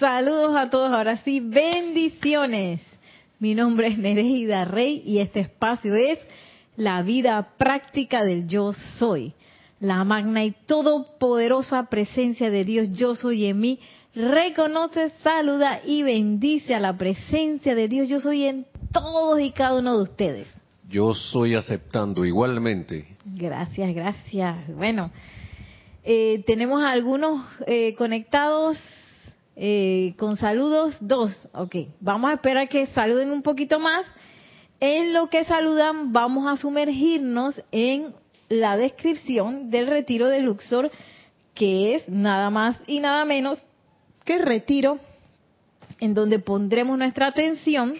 Saludos a todos, ahora sí, bendiciones. Mi nombre es Nereida Rey y este espacio es la vida práctica del yo soy. La magna y todopoderosa presencia de Dios yo soy en mí reconoce, saluda y bendice a la presencia de Dios yo soy en todos y cada uno de ustedes. Yo soy aceptando igualmente. Gracias, gracias. Bueno, eh, tenemos algunos eh, conectados eh, con saludos, dos. Ok, vamos a esperar que saluden un poquito más. En lo que saludan, vamos a sumergirnos en la descripción del retiro de Luxor, que es nada más y nada menos que retiro en donde pondremos nuestra atención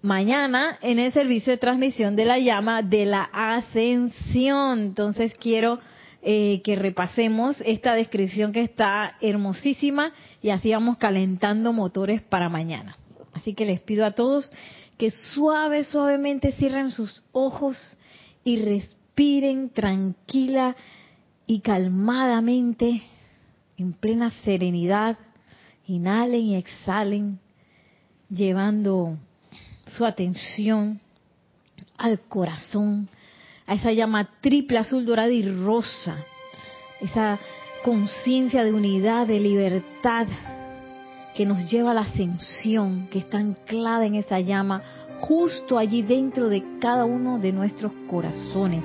mañana en el servicio de transmisión de la llama de la ascensión. Entonces quiero eh, que repasemos esta descripción que está hermosísima y así vamos calentando motores para mañana. Así que les pido a todos que suave, suavemente cierren sus ojos y respiren tranquila y calmadamente, en plena serenidad. Inhalen y exhalen, llevando su atención al corazón, esa llama triple, azul, dorada y rosa, esa conciencia de unidad, de libertad que nos lleva a la ascensión, que está anclada en esa llama, justo allí dentro de cada uno de nuestros corazones.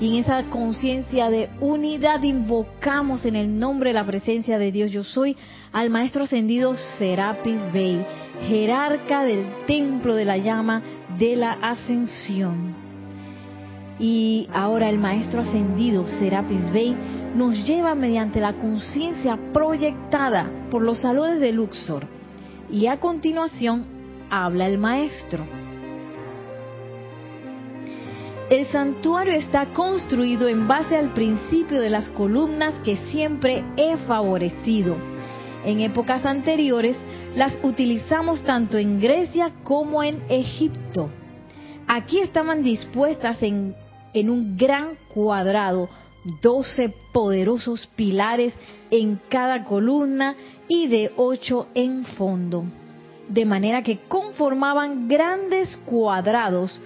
Y en esa conciencia de unidad invocamos en el nombre de la presencia de Dios yo soy al maestro ascendido Serapis Bey, jerarca del templo de la llama de la ascensión. Y ahora el maestro ascendido Serapis Bey nos lleva mediante la conciencia proyectada por los saludos de Luxor. Y a continuación habla el maestro. El santuario está construido en base al principio de las columnas que siempre he favorecido. En épocas anteriores las utilizamos tanto en Grecia como en Egipto. Aquí estaban dispuestas en, en un gran cuadrado, doce poderosos pilares en cada columna y de ocho en fondo, de manera que conformaban grandes cuadrados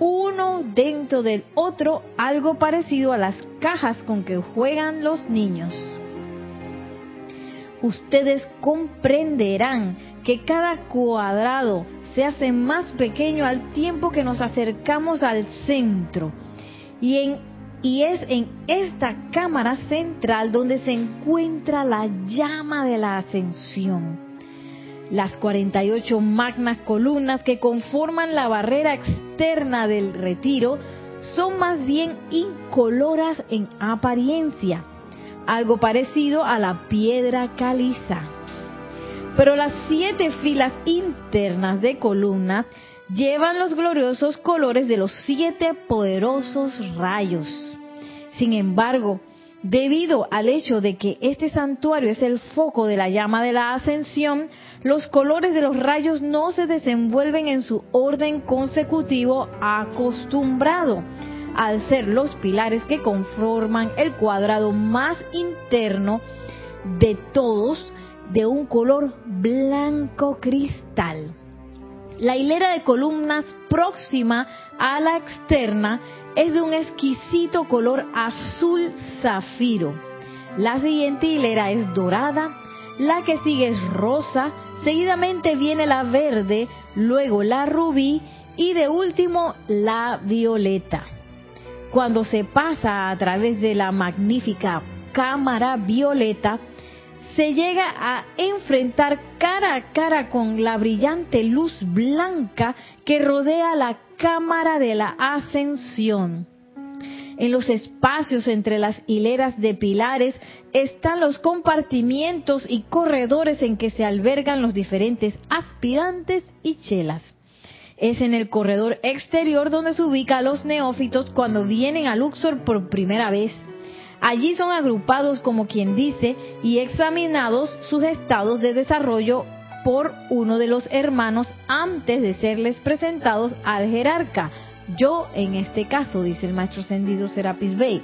uno dentro del otro, algo parecido a las cajas con que juegan los niños. Ustedes comprenderán que cada cuadrado se hace más pequeño al tiempo que nos acercamos al centro. Y, en, y es en esta cámara central donde se encuentra la llama de la ascensión las 48 magnas columnas que conforman la barrera externa del retiro son más bien incoloras en apariencia, algo parecido a la piedra caliza. Pero las siete filas internas de columnas llevan los gloriosos colores de los siete poderosos rayos. Sin embargo, debido al hecho de que este santuario es el foco de la llama de la ascensión, los colores de los rayos no se desenvuelven en su orden consecutivo acostumbrado, al ser los pilares que conforman el cuadrado más interno de todos de un color blanco cristal. La hilera de columnas próxima a la externa es de un exquisito color azul zafiro. La siguiente hilera es dorada, la que sigue es rosa, seguidamente viene la verde, luego la rubí y de último la violeta. Cuando se pasa a través de la magnífica cámara violeta, se llega a enfrentar cara a cara con la brillante luz blanca que rodea la cámara de la ascensión. En los espacios entre las hileras de pilares están los compartimientos y corredores en que se albergan los diferentes aspirantes y chelas. Es en el corredor exterior donde se ubican los neófitos cuando vienen a Luxor por primera vez. Allí son agrupados como quien dice y examinados sus estados de desarrollo por uno de los hermanos antes de serles presentados al jerarca, yo en este caso, dice el maestro ascendido Serapis Bey.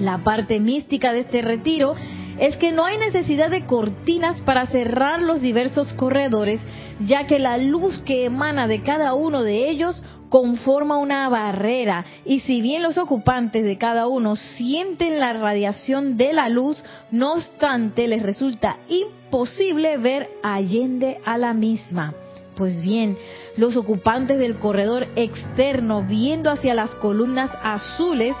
La parte mística de este retiro es que no hay necesidad de cortinas para cerrar los diversos corredores, ya que la luz que emana de cada uno de ellos conforma una barrera y si bien los ocupantes de cada uno sienten la radiación de la luz, no obstante les resulta imposible ver allende a la misma. Pues bien, los ocupantes del corredor externo viendo hacia las columnas azules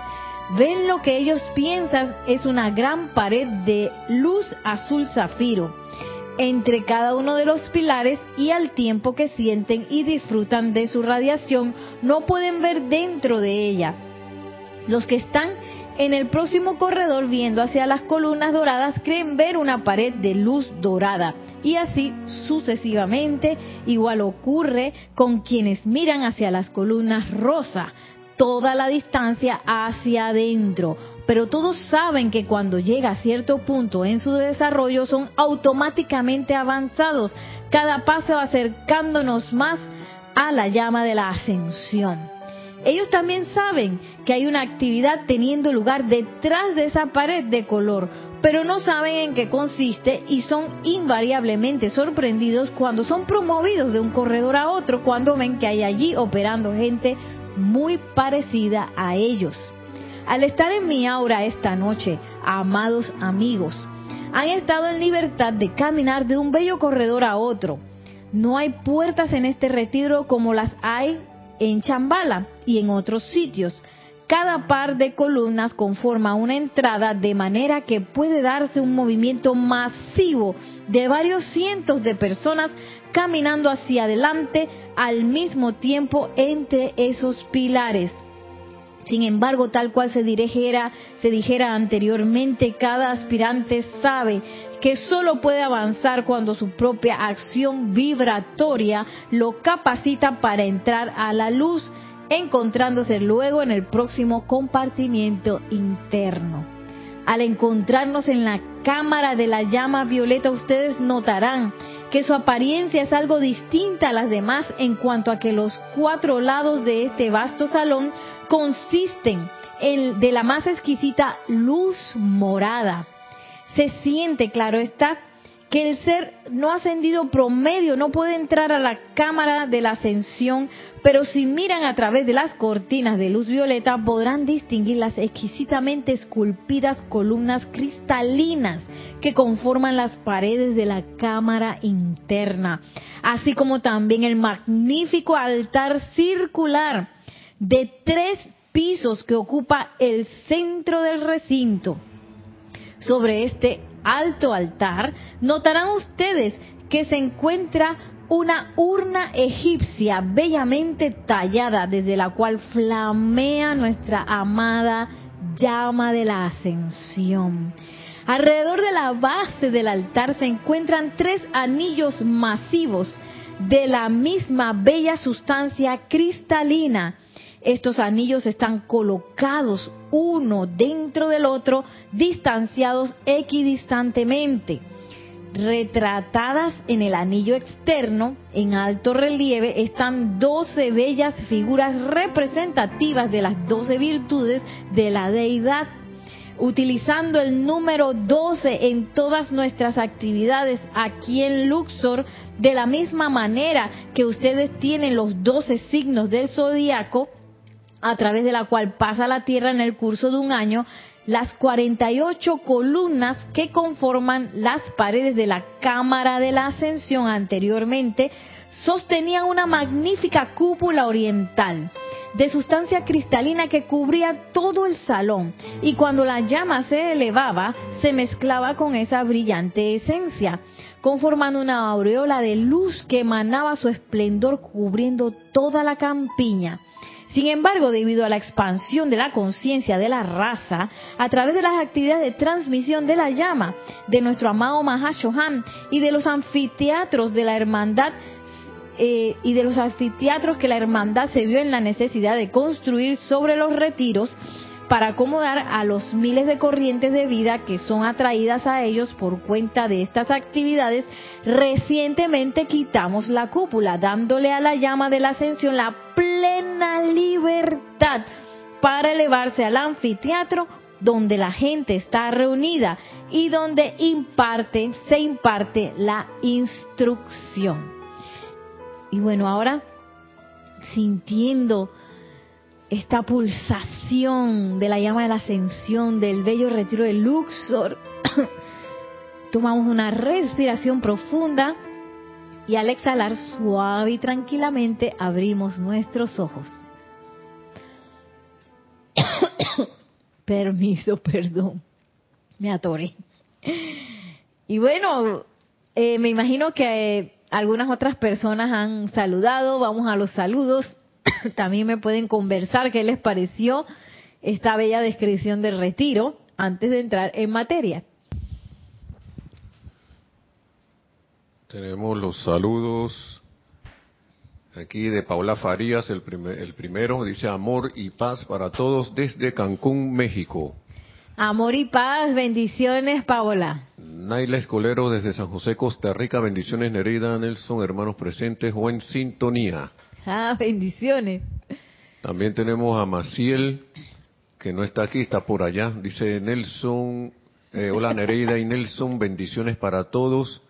ven lo que ellos piensan es una gran pared de luz azul zafiro entre cada uno de los pilares y al tiempo que sienten y disfrutan de su radiación, no pueden ver dentro de ella. Los que están en el próximo corredor viendo hacia las columnas doradas creen ver una pared de luz dorada. Y así sucesivamente igual ocurre con quienes miran hacia las columnas rosa. Toda la distancia hacia adentro pero todos saben que cuando llega a cierto punto en su desarrollo son automáticamente avanzados, cada paso acercándonos más a la llama de la ascensión. Ellos también saben que hay una actividad teniendo lugar detrás de esa pared de color, pero no saben en qué consiste y son invariablemente sorprendidos cuando son promovidos de un corredor a otro, cuando ven que hay allí operando gente muy parecida a ellos. Al estar en mi aura esta noche, amados amigos, han estado en libertad de caminar de un bello corredor a otro. No hay puertas en este retiro como las hay en Chambala y en otros sitios. Cada par de columnas conforma una entrada de manera que puede darse un movimiento masivo de varios cientos de personas caminando hacia adelante al mismo tiempo entre esos pilares. Sin embargo, tal cual se, se dijera anteriormente, cada aspirante sabe que solo puede avanzar cuando su propia acción vibratoria lo capacita para entrar a la luz, encontrándose luego en el próximo compartimiento interno. Al encontrarnos en la cámara de la llama violeta, ustedes notarán que su apariencia es algo distinta a las demás en cuanto a que los cuatro lados de este vasto salón consisten en, de la más exquisita luz morada. Se siente, claro está, que el ser no ascendido promedio no puede entrar a la cámara de la ascensión, pero si miran a través de las cortinas de luz violeta podrán distinguir las exquisitamente esculpidas columnas cristalinas que conforman las paredes de la cámara interna, así como también el magnífico altar circular de tres pisos que ocupa el centro del recinto. Sobre este alto altar, notarán ustedes que se encuentra una urna egipcia bellamente tallada desde la cual flamea nuestra amada llama de la ascensión. Alrededor de la base del altar se encuentran tres anillos masivos de la misma bella sustancia cristalina estos anillos están colocados uno dentro del otro, distanciados equidistantemente. Retratadas en el anillo externo, en alto relieve, están doce bellas figuras representativas de las doce virtudes de la deidad utilizando el número 12 en todas nuestras actividades aquí en Luxor, de la misma manera que ustedes tienen los 12 signos del zodiaco, a través de la cual pasa la Tierra en el curso de un año, las 48 columnas que conforman las paredes de la Cámara de la Ascensión anteriormente sostenían una magnífica cúpula oriental de sustancia cristalina que cubría todo el salón y cuando la llama se elevaba se mezclaba con esa brillante esencia, conformando una aureola de luz que emanaba su esplendor cubriendo toda la campiña. Sin embargo, debido a la expansión de la conciencia de la raza, a través de las actividades de transmisión de la llama de nuestro amado Mahashohan y de los anfiteatros de la hermandad eh, y de los anfiteatros que la hermandad se vio en la necesidad de construir sobre los retiros, para acomodar a los miles de corrientes de vida que son atraídas a ellos por cuenta de estas actividades, recientemente quitamos la cúpula, dándole a la llama de la ascensión la libertad para elevarse al anfiteatro donde la gente está reunida y donde imparte, se imparte la instrucción. Y bueno, ahora sintiendo esta pulsación de la llama de la ascensión del bello retiro de Luxor, tomamos una respiración profunda y al exhalar suave y tranquilamente abrimos nuestros ojos. Permiso, perdón. Me atoré. Y bueno, eh, me imagino que eh, algunas otras personas han saludado. Vamos a los saludos. También me pueden conversar qué les pareció esta bella descripción del retiro antes de entrar en materia. Tenemos los saludos aquí de Paula Farías, el, el primero, dice amor y paz para todos desde Cancún, México. Amor y paz, bendiciones, Paola. Naila Escolero desde San José, Costa Rica, bendiciones Nereida, Nelson, hermanos presentes o en sintonía. Ah, bendiciones. También tenemos a Maciel, que no está aquí, está por allá. Dice Nelson, eh, hola Nereida y Nelson, bendiciones para todos.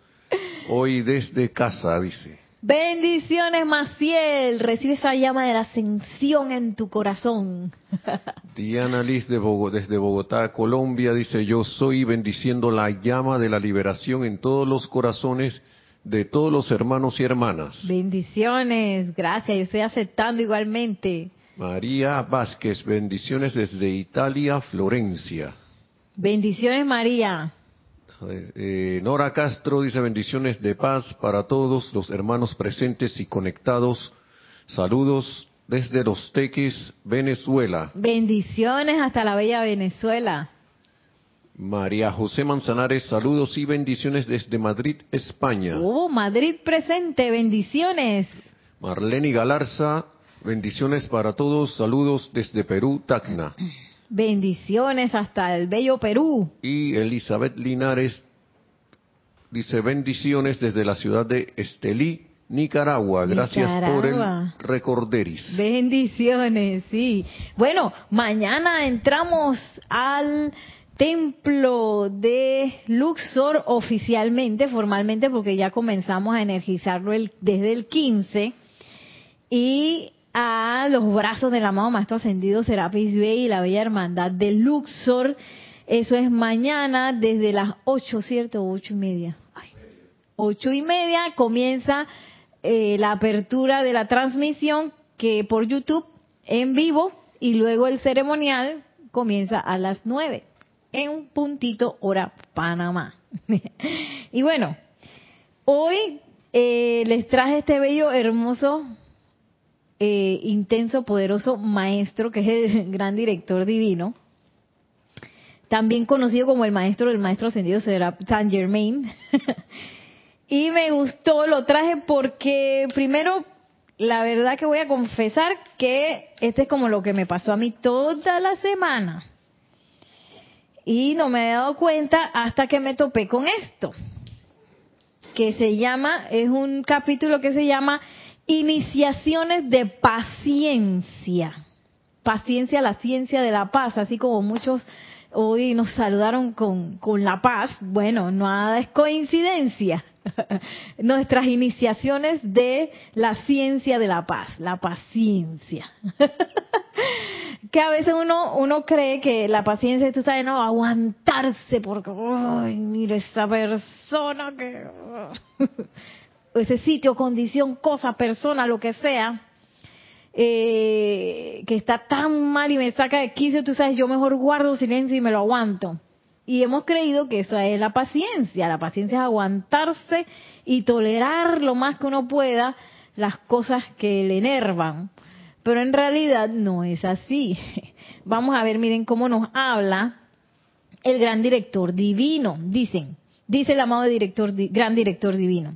Hoy desde casa, dice. Bendiciones, Maciel. Recibe esa llama de la ascensión en tu corazón. Diana Liz de desde Bogotá, Colombia, dice, yo soy bendiciendo la llama de la liberación en todos los corazones de todos los hermanos y hermanas. Bendiciones, gracias, yo estoy aceptando igualmente. María Vázquez, bendiciones desde Italia, Florencia. Bendiciones, María. Eh, Nora Castro dice bendiciones de paz para todos los hermanos presentes y conectados. Saludos desde Los Teques, Venezuela. Bendiciones hasta la bella Venezuela. María José Manzanares, saludos y bendiciones desde Madrid, España. Oh, Madrid presente, bendiciones. Marlene Galarza, bendiciones para todos, saludos desde Perú, Tacna. Bendiciones hasta el bello Perú. Y Elizabeth Linares dice bendiciones desde la ciudad de Estelí, Nicaragua. Gracias por el recorderis. Bendiciones, sí. Bueno, mañana entramos al templo de Luxor oficialmente, formalmente, porque ya comenzamos a energizarlo desde el 15. Y a los brazos del amado Maestro Ascendido Serapis Bey y la Bella Hermandad de Luxor. Eso es mañana desde las ocho, ¿cierto? Ocho y media. ocho y media comienza eh, la apertura de la transmisión que por YouTube en vivo y luego el ceremonial comienza a las nueve en un puntito hora Panamá. y bueno, hoy eh, les traje este bello, hermoso eh, intenso, poderoso maestro, que es el gran director divino, también conocido como el maestro del maestro ascendido será Saint Germain. y me gustó, lo traje porque primero, la verdad que voy a confesar que este es como lo que me pasó a mí toda la semana. Y no me he dado cuenta hasta que me topé con esto, que se llama, es un capítulo que se llama Iniciaciones de paciencia. Paciencia, la ciencia de la paz, así como muchos hoy nos saludaron con, con la paz. Bueno, nada es coincidencia. Nuestras iniciaciones de la ciencia de la paz, la paciencia. que a veces uno uno cree que la paciencia, tú sabes, no, aguantarse porque, ay, mira esa persona que ese sitio, condición, cosa, persona, lo que sea, eh, que está tan mal y me saca de quicio, tú sabes, yo mejor guardo silencio y me lo aguanto. Y hemos creído que esa es la paciencia. La paciencia es aguantarse y tolerar lo más que uno pueda las cosas que le enervan. Pero en realidad no es así. Vamos a ver, miren cómo nos habla el gran director divino. Dicen, dice el amado director, gran director divino.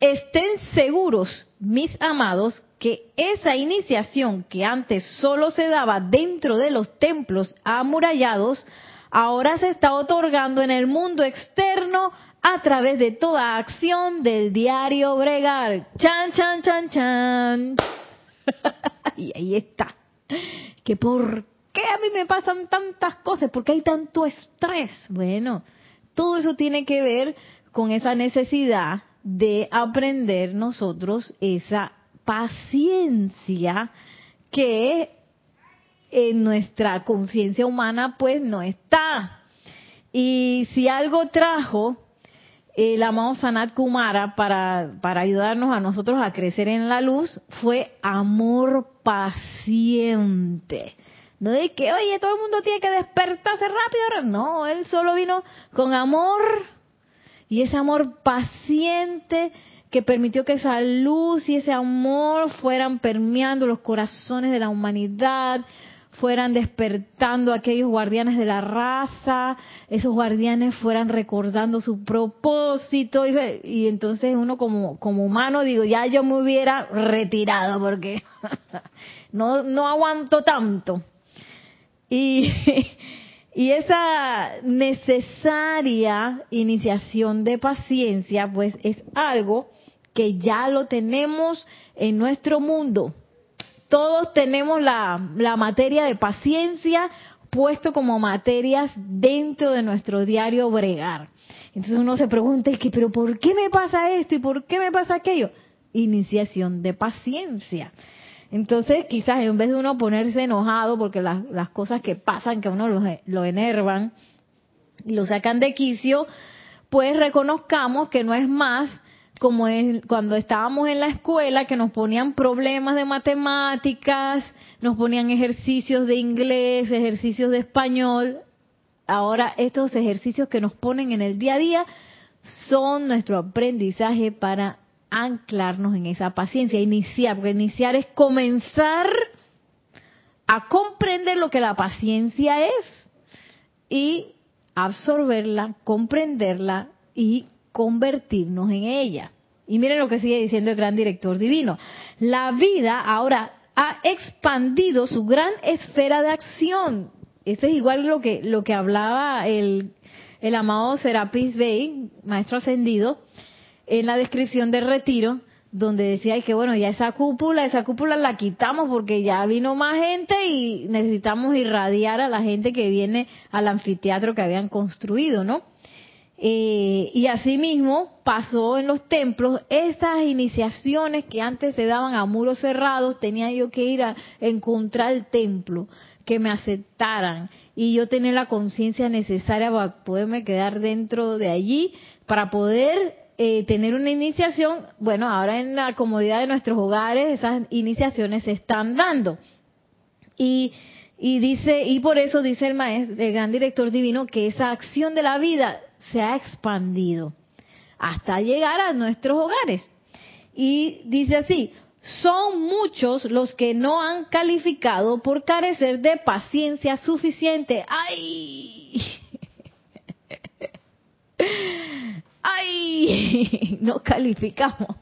Estén seguros, mis amados, que esa iniciación que antes solo se daba dentro de los templos amurallados, ahora se está otorgando en el mundo externo a través de toda acción del diario Bregar. Chan, chan, chan, chan. y ahí está. Que por qué a mí me pasan tantas cosas? ¿Por qué hay tanto estrés? Bueno, todo eso tiene que ver con esa necesidad de aprender nosotros esa paciencia que en nuestra conciencia humana pues no está. Y si algo trajo el amado Sanat Kumara para, para ayudarnos a nosotros a crecer en la luz fue amor paciente. No de que, oye, todo el mundo tiene que despertarse rápido. No, él solo vino con amor y ese amor paciente que permitió que esa luz y ese amor fueran permeando los corazones de la humanidad, fueran despertando aquellos guardianes de la raza, esos guardianes fueran recordando su propósito y, entonces uno como, como humano digo, ya yo me hubiera retirado porque no, no aguanto tanto. Y, y esa necesaria iniciación de paciencia pues es algo que ya lo tenemos en nuestro mundo todos tenemos la, materia de paciencia puesto como materias dentro de nuestro diario bregar. Entonces uno se pregunta, pero ¿por qué me pasa esto y por qué me pasa aquello? Iniciación de paciencia. Entonces quizás en vez de uno ponerse enojado porque las, cosas que pasan, que a uno lo, lo enervan y lo sacan de quicio, pues reconozcamos que no es más como cuando estábamos en la escuela, que nos ponían problemas de matemáticas, nos ponían ejercicios de inglés, ejercicios de español. Ahora estos ejercicios que nos ponen en el día a día son nuestro aprendizaje para anclarnos en esa paciencia, iniciar, porque iniciar es comenzar a comprender lo que la paciencia es y absorberla, comprenderla y convertirnos en ella. Y miren lo que sigue diciendo el gran director divino. La vida ahora ha expandido su gran esfera de acción. Este es igual lo que, lo que hablaba el, el amado Serapis Bey, maestro ascendido, en la descripción del retiro, donde decía que bueno, ya esa cúpula, esa cúpula la quitamos porque ya vino más gente y necesitamos irradiar a la gente que viene al anfiteatro que habían construido, ¿no? Eh, y asimismo pasó en los templos estas iniciaciones que antes se daban a muros cerrados, tenía yo que ir a encontrar el templo, que me aceptaran y yo tener la conciencia necesaria para poderme quedar dentro de allí, para poder eh, tener una iniciación. Bueno, ahora en la comodidad de nuestros hogares esas iniciaciones se están dando. Y y dice, y por eso dice el maestro, el gran director divino, que esa acción de la vida se ha expandido hasta llegar a nuestros hogares. Y dice así, son muchos los que no han calificado por carecer de paciencia suficiente. ¡Ay! ¡Ay! No calificamos.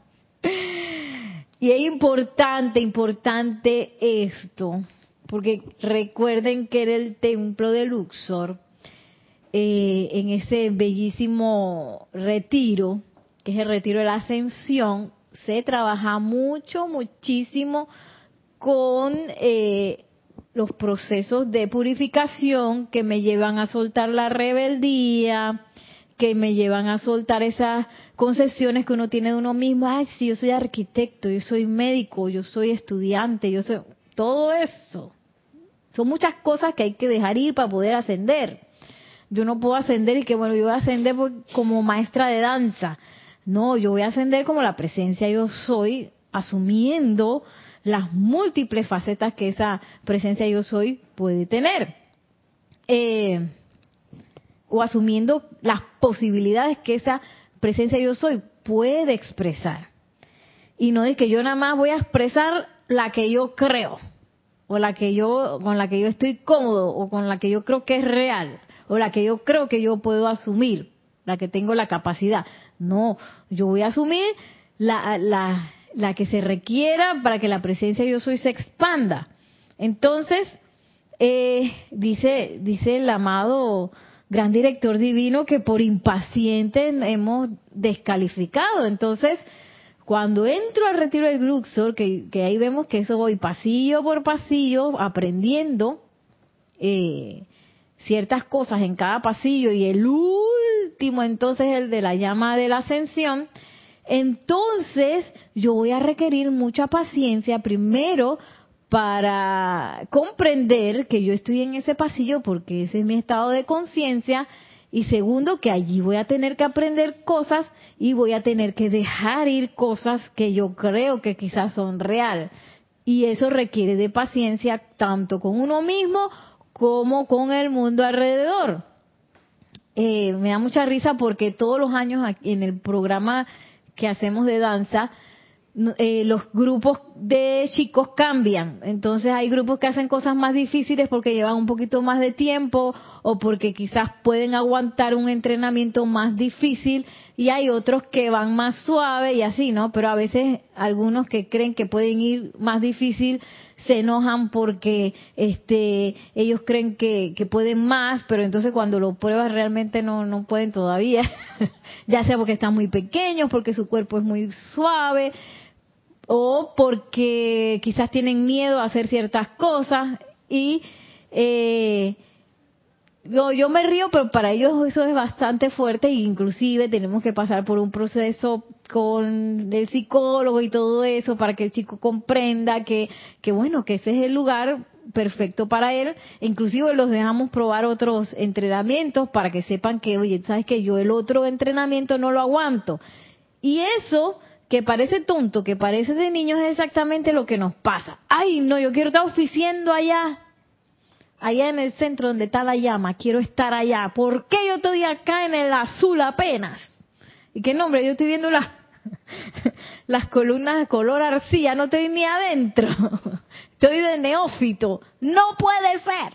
Y es importante, importante esto, porque recuerden que era el templo de Luxor eh, en ese bellísimo retiro, que es el retiro de la ascensión, se trabaja mucho, muchísimo con eh, los procesos de purificación que me llevan a soltar la rebeldía, que me llevan a soltar esas concesiones que uno tiene de uno mismo. Ay, sí, yo soy arquitecto, yo soy médico, yo soy estudiante, yo soy... Todo eso. Son muchas cosas que hay que dejar ir para poder ascender. Yo no puedo ascender y que, bueno, yo voy a ascender como maestra de danza. No, yo voy a ascender como la presencia yo soy, asumiendo las múltiples facetas que esa presencia yo soy puede tener. Eh, o asumiendo las posibilidades que esa presencia yo soy puede expresar. Y no es que yo nada más voy a expresar la que yo creo, o la que yo, con la que yo estoy cómodo, o con la que yo creo que es real o la que yo creo que yo puedo asumir, la que tengo la capacidad. No, yo voy a asumir la, la, la que se requiera para que la presencia de yo soy se expanda. Entonces, eh, dice, dice el amado gran director divino que por impaciente hemos descalificado. Entonces, cuando entro al retiro del Luxor, que, que ahí vemos que eso voy pasillo por pasillo aprendiendo, eh, ciertas cosas en cada pasillo y el último entonces el de la llama de la ascensión, entonces yo voy a requerir mucha paciencia primero para comprender que yo estoy en ese pasillo porque ese es mi estado de conciencia y segundo que allí voy a tener que aprender cosas y voy a tener que dejar ir cosas que yo creo que quizás son real. Y eso requiere de paciencia tanto con uno mismo como con el mundo alrededor. Eh, me da mucha risa porque todos los años en el programa que hacemos de danza, eh, los grupos de chicos cambian. Entonces hay grupos que hacen cosas más difíciles porque llevan un poquito más de tiempo o porque quizás pueden aguantar un entrenamiento más difícil y hay otros que van más suave y así, ¿no? Pero a veces algunos que creen que pueden ir más difícil se enojan porque este ellos creen que, que pueden más, pero entonces cuando lo pruebas realmente no, no pueden todavía, ya sea porque están muy pequeños, porque su cuerpo es muy suave, o porque quizás tienen miedo a hacer ciertas cosas y eh, yo, yo me río, pero para ellos eso es bastante fuerte e inclusive tenemos que pasar por un proceso con el psicólogo y todo eso para que el chico comprenda que, que bueno, que ese es el lugar perfecto para él. Inclusive los dejamos probar otros entrenamientos para que sepan que, oye, sabes que yo el otro entrenamiento no lo aguanto. Y eso que parece tonto, que parece de niños es exactamente lo que nos pasa. Ay, no, yo quiero estar oficiando allá allá en el centro donde está la llama, quiero estar allá. ¿Por qué yo estoy acá en el azul apenas? ¿Y qué nombre? Yo estoy viendo las, las columnas de color arcilla, no estoy ni adentro. Estoy de neófito. No puede ser.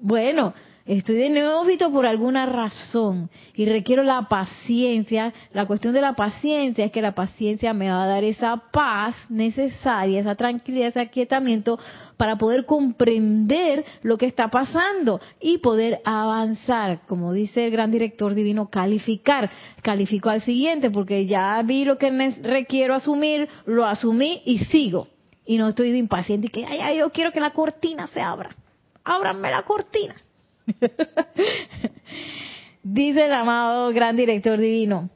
Bueno, Estoy de neófito por alguna razón y requiero la paciencia. La cuestión de la paciencia es que la paciencia me va a dar esa paz necesaria, esa tranquilidad, ese aquietamiento para poder comprender lo que está pasando y poder avanzar. Como dice el gran director divino, calificar. Califico al siguiente porque ya vi lo que requiero asumir, lo asumí y sigo. Y no estoy de impaciente y que, ay, ay, yo quiero que la cortina se abra. Ábranme la cortina. Dice el amado gran director divino,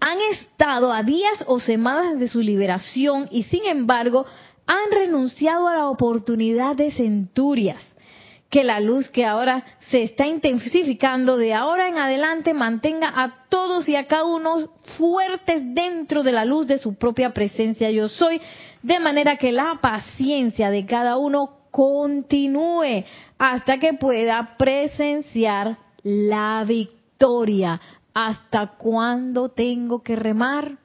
han estado a días o semanas de su liberación y sin embargo han renunciado a la oportunidad de centurias. Que la luz que ahora se está intensificando de ahora en adelante mantenga a todos y a cada uno fuertes dentro de la luz de su propia presencia yo soy, de manera que la paciencia de cada uno continúe hasta que pueda presenciar la victoria. ¿Hasta cuándo tengo que remar?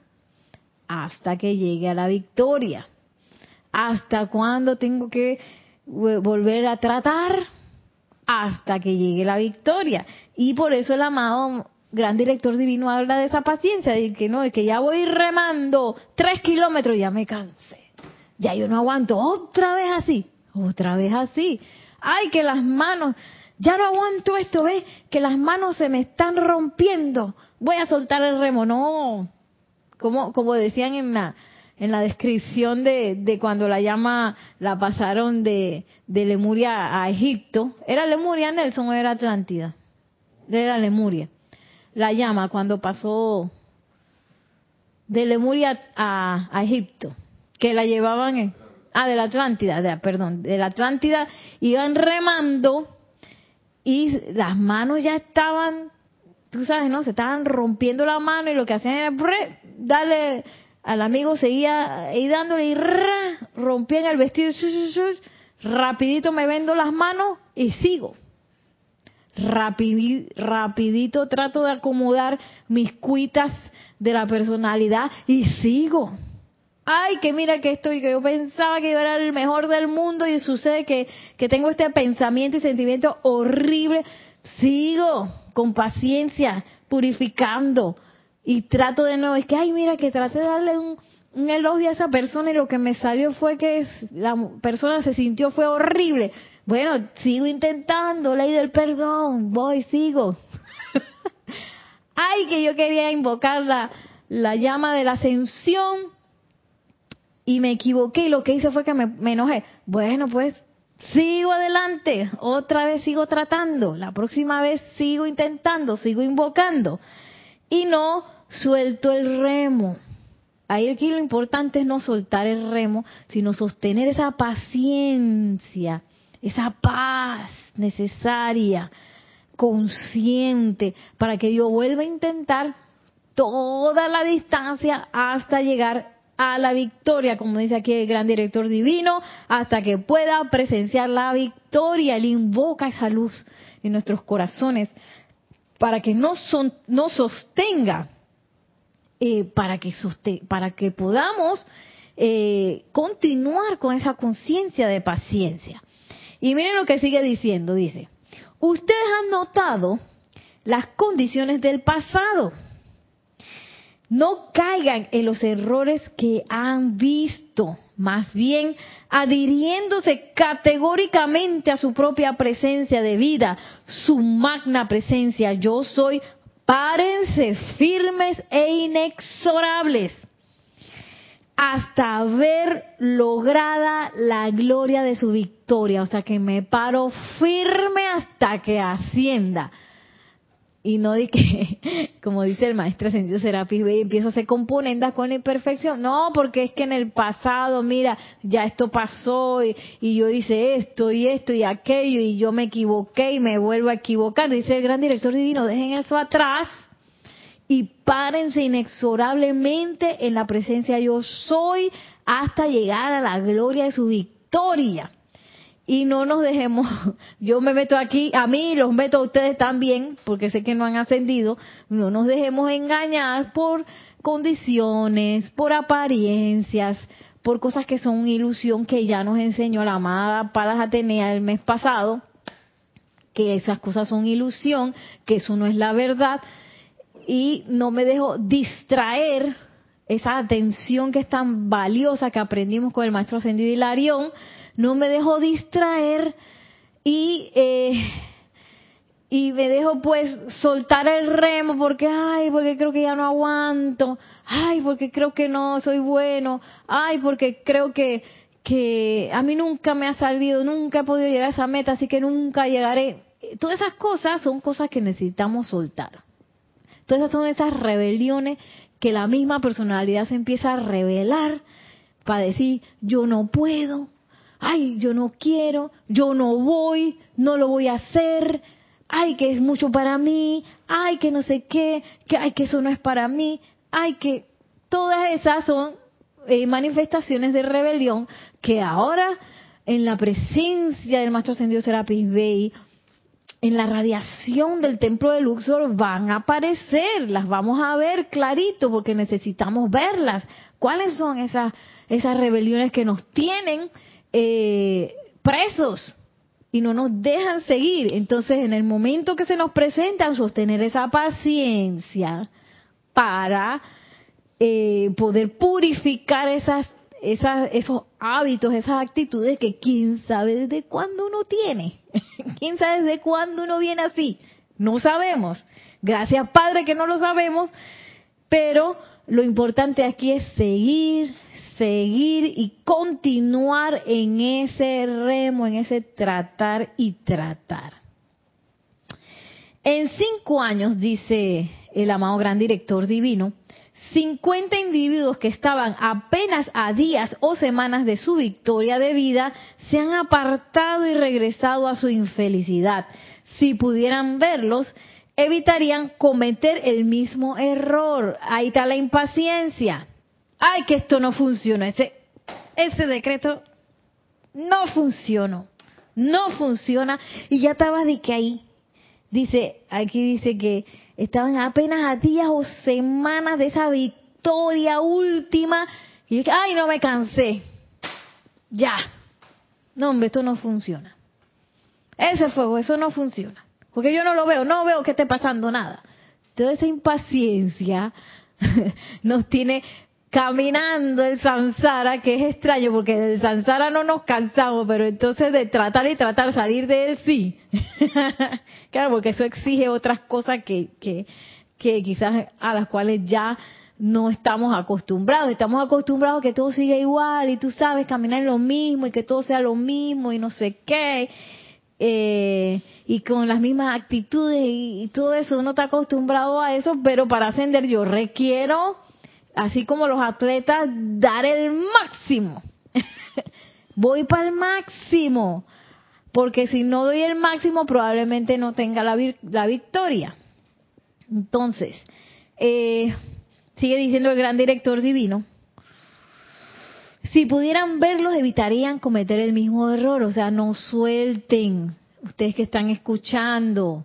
Hasta que llegue a la victoria. ¿Hasta cuándo tengo que volver a tratar? Hasta que llegue la victoria. Y por eso el amado gran director divino habla de esa paciencia, de que no, de que ya voy remando tres kilómetros, ya me cansé. Ya yo no aguanto otra vez así. Otra vez así. Ay, que las manos, ya no aguanto esto, ¿ves? Que las manos se me están rompiendo. Voy a soltar el remo. No. Como, como decían en la, en la descripción de, de cuando la llama la pasaron de, de Lemuria a Egipto. ¿Era Lemuria, Nelson, o era Atlántida? Era Lemuria. La llama cuando pasó de Lemuria a, a Egipto, que la llevaban en, ah, de la Atlántida, perdón, de la Atlántida, iban remando y las manos ya estaban, tú sabes, ¿no? Se estaban rompiendo la mano y lo que hacían era darle al amigo, seguía ahí dándole y rompían el vestido, rapidito me vendo las manos y sigo. rapidito trato de acomodar mis cuitas de la personalidad y sigo ay, que mira que estoy, que yo pensaba que yo era el mejor del mundo y sucede que, que tengo este pensamiento y sentimiento horrible, sigo con paciencia, purificando y trato de nuevo, es que, ay, mira que traté de darle un, elogio a esa persona y lo que me salió fue que la persona se sintió fue horrible. Bueno, sigo intentando, ley del perdón, voy, sigo. ay, que yo quería invocar la, la llama de la ascensión y me equivoqué y lo que hice fue que me, enojé. Bueno, pues sigo adelante, otra vez sigo tratando, la próxima vez sigo intentando, sigo invocando y no suelto el remo. Ahí aquí lo importante es no soltar el remo, sino sostener esa paciencia, esa paz necesaria, consciente, para que yo vuelva a intentar toda la distancia hasta llegar a la victoria, como dice aquí el gran director divino, hasta que pueda presenciar la victoria. Él invoca esa luz en nuestros corazones para que no, son, sostenga, eh, para, que para que podamos eh, continuar con esa conciencia de paciencia. Y miren lo que sigue diciendo, dice, ustedes han notado las condiciones del pasado no caigan en los errores que han visto, más bien adhiriéndose categóricamente a su propia presencia de vida, su magna presencia, yo soy, párense firmes e inexorables hasta ver lograda la gloria de su victoria, o sea que me paro firme hasta que ascienda y no de que, como dice el maestro Ascendido Serapis y empiezo a hacer componendas con la imperfección. No, porque es que en el pasado, mira, ya esto pasó y, y, yo hice esto y esto y aquello y yo me equivoqué y me vuelvo a equivocar. Dice el gran director divino, dejen eso atrás y párense inexorablemente en la presencia yo soy hasta llegar a la gloria de su victoria y no nos dejemos, yo me meto aquí, a mí los meto a ustedes también, porque sé que no han ascendido, no nos dejemos engañar por condiciones, por apariencias, por cosas que son ilusión que ya nos enseñó la amada Palas Atenea el mes pasado, que esas cosas son ilusión, que eso no es la verdad, y no me dejo distraer esa atención que es tan valiosa que aprendimos con el maestro ascendido Hilarión, no me dejo distraer y, eh, y me dejo pues soltar el remo porque, ay, porque creo que ya no aguanto, ay, porque creo que no soy bueno, ay, porque creo que, que a mí nunca me ha salido, nunca he podido llegar a esa meta, así que nunca llegaré. Todas esas cosas son cosas que necesitamos soltar. Todas esas son esas rebeliones que la misma personalidad se empieza a revelar para decir, yo no puedo, ay, yo no quiero, yo no voy, no lo voy a hacer, ay, que es mucho para mí, ay, que no sé qué, que ay, que eso no es para mí, ay, que todas esas son eh, manifestaciones de rebelión que ahora en la presencia del Maestro Ascendido Serapis Bey, en la radiación del templo de Luxor van a aparecer, las vamos a ver clarito porque necesitamos verlas. ¿Cuáles son esas, esas rebeliones que nos tienen eh, presos y no nos dejan seguir. Entonces, en el momento que se nos presentan, sostener esa paciencia para eh, poder purificar esos hábitos, esas actitudes que quién sabe desde cuándo uno tiene. quién sabe desde cuándo uno viene así. No sabemos. Gracias, Padre, que no lo sabemos. Pero lo importante aquí es seguir, seguir y continuar en ese remo, en ese tratar y tratar. En cinco años, dice el amado gran director divino, 50 individuos que estaban apenas a días o semanas de su victoria de vida se han apartado y regresado a su infelicidad. Si pudieran verlos, evitarían cometer el mismo error. Ahí está la impaciencia ay, que esto no funciona, ese, ese decreto no funcionó, no funciona, y ya estaba de que ahí, dice, aquí dice que estaban apenas a días o semanas de esa victoria última, y ay, no me cansé, ya, no, hombre, esto no funciona. Ese fuego, eso no funciona. Porque yo no lo veo, no veo que esté pasando nada. Toda esa impaciencia nos tiene caminando el samsara, que es extraño porque del samsara no nos cansamos, pero entonces de tratar y tratar salir de él sí. claro, porque eso exige otras cosas que, que, que quizás a las cuales ya no estamos acostumbrados. Estamos acostumbrados a que todo siga igual y tú sabes, caminar lo mismo y que todo sea lo mismo y no sé qué. Eh, y con las mismas actitudes y, todo eso, uno está acostumbrado a eso, pero para ascender yo requiero, así como los atletas, dar el máximo. Voy para el máximo, porque si no doy el máximo probablemente no tenga la, la victoria. Entonces, eh, sigue diciendo el gran director divino, si pudieran verlos evitarían cometer el mismo error, o sea, no suelten, ustedes que están escuchando,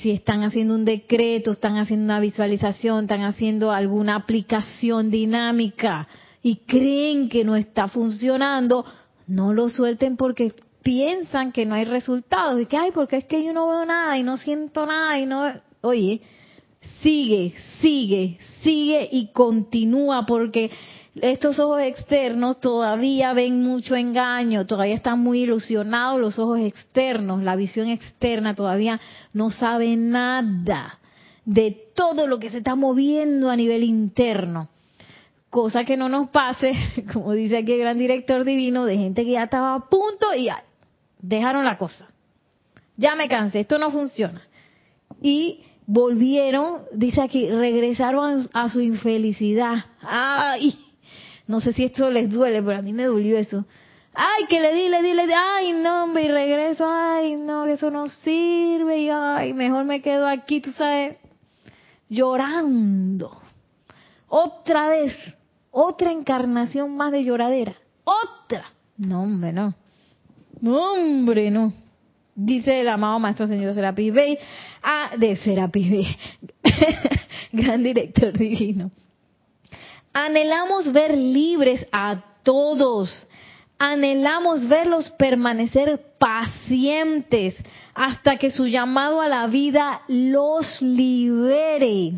si están haciendo un decreto, están haciendo una visualización, están haciendo alguna aplicación dinámica y creen que no está funcionando, no lo suelten porque piensan que no hay resultados. Y que ay porque es que yo no veo nada y no siento nada y no oye sigue sigue sigue y continúa porque estos ojos externos todavía ven mucho engaño, todavía están muy ilusionados los ojos externos, la visión externa todavía no sabe nada de todo lo que se está moviendo a nivel interno. Cosa que no nos pase, como dice aquí el gran director divino, de gente que ya estaba a punto y dejaron la cosa. Ya me cansé, esto no funciona. Y volvieron, dice aquí, regresaron a, su infelicidad. ¡Ay! No sé si esto les duele, pero a mí me dolió eso. Ay, que le di, le di, le di, ay, no, hombre, y regreso, ay, no, eso no sirve, y ay, mejor me quedo aquí, tú sabes, llorando. Otra vez, otra encarnación más de lloradera, otra. No, hombre, no. No, hombre, no. Dice el amado Maestro Señor Serapis Bey, ah, de Serapis Bey, gran director divino. Anhelamos ver libres a todos. Anhelamos verlos permanecer pacientes hasta que su llamado a la vida los libere.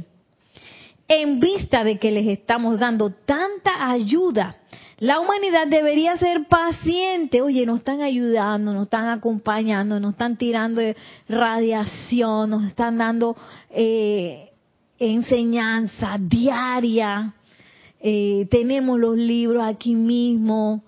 En vista de que les estamos dando tanta ayuda, la humanidad debería ser paciente. Oye, nos están ayudando, nos están acompañando, nos están tirando radiación, nos están dando eh, enseñanza diaria eh, tenemos los libros aquí mismo,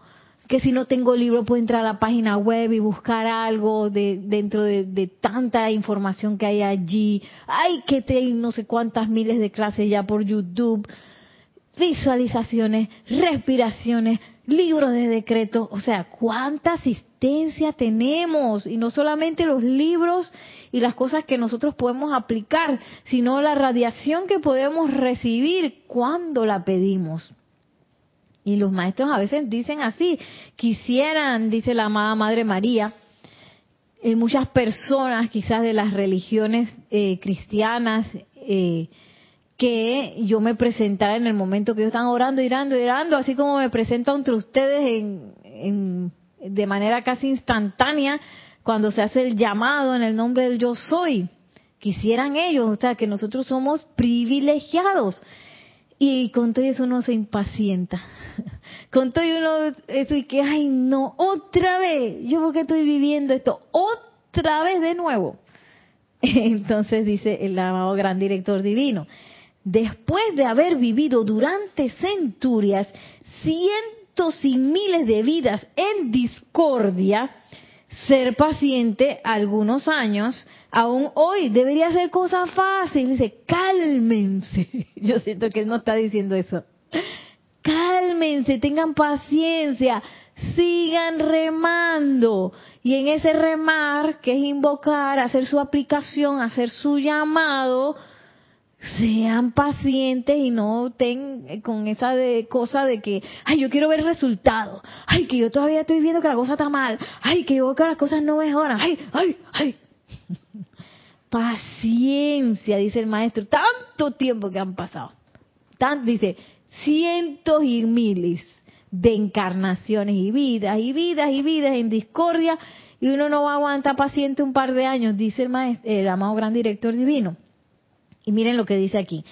que si no tengo libro puedo entrar a la página web y buscar algo de, dentro de, tanta información que hay allí. Hay que tener no sé cuántas miles de clases ya por YouTube, visualizaciones, respiraciones, libros de decreto, o sea, cuánta asistencia tenemos. Y no solamente los libros y las cosas que nosotros podemos aplicar, sino la radiación que podemos recibir cuando la pedimos. Y los maestros a veces dicen así, quisieran, dice la amada Madre María, eh, muchas personas quizás de las religiones eh, cristianas, eh, que yo me presentara en el momento que ellos están orando, orando, orando, así como me presento entre ustedes en, de manera casi instantánea cuando se hace el llamado en el nombre del yo soy. Quisieran ellos, o sea, que nosotros somos privilegiados. Y con todo eso uno se impacienta. Con todo eso y que, ay no, otra vez, yo porque estoy viviendo esto, otra vez de nuevo. Entonces dice el amado gran director divino, después de haber vivido durante centurias cientos y miles de vidas en discordia, ser paciente algunos años, aún hoy debería ser cosa fácil. Dice, cálmense. Yo siento que él no está diciendo eso. Cálmense, tengan paciencia, sigan remando. Y en ese remar, que es invocar, hacer su aplicación, hacer su llamado, sean pacientes y no ten con esa de, cosa de que, ay, yo quiero ver resultados, ay, que yo todavía estoy viendo que la cosa está mal, ay, que yo que las cosas no mejoran, ay, ay, ay. Paciencia, dice el maestro, tanto tiempo que han pasado. Tan, dice, cientos y miles de encarnaciones y vidas y vidas y vidas en discordia y uno no va a aguantar paciente un par de años, dice el maestro, el amado gran director divino. Y miren lo que dice aquí.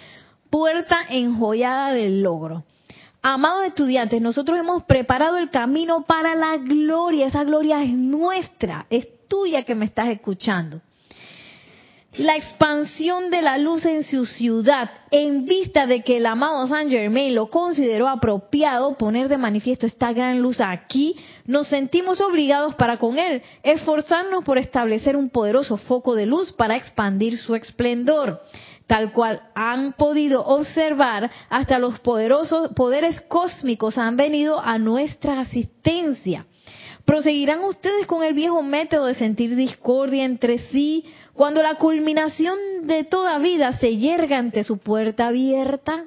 Puerta enjollada del logro. Amados estudiantes, nosotros hemos preparado el camino para la gloria. Esa gloria es nuestra, es tuya que me estás escuchando. la expansión de la luz en su ciudad, en vista de que el amado Saint Germain lo consideró apropiado poner de manifiesto esta gran luz aquí, nos sentimos obligados para con él esforzarnos por establecer un poderoso foco de luz para expandir su esplendor tal cual han podido observar, hasta los poderosos poderes cósmicos han venido a nuestra asistencia. ¿Proseguirán ustedes con el viejo método de sentir discordia entre sí cuando la culminación de toda vida se yerga ante su puerta abierta?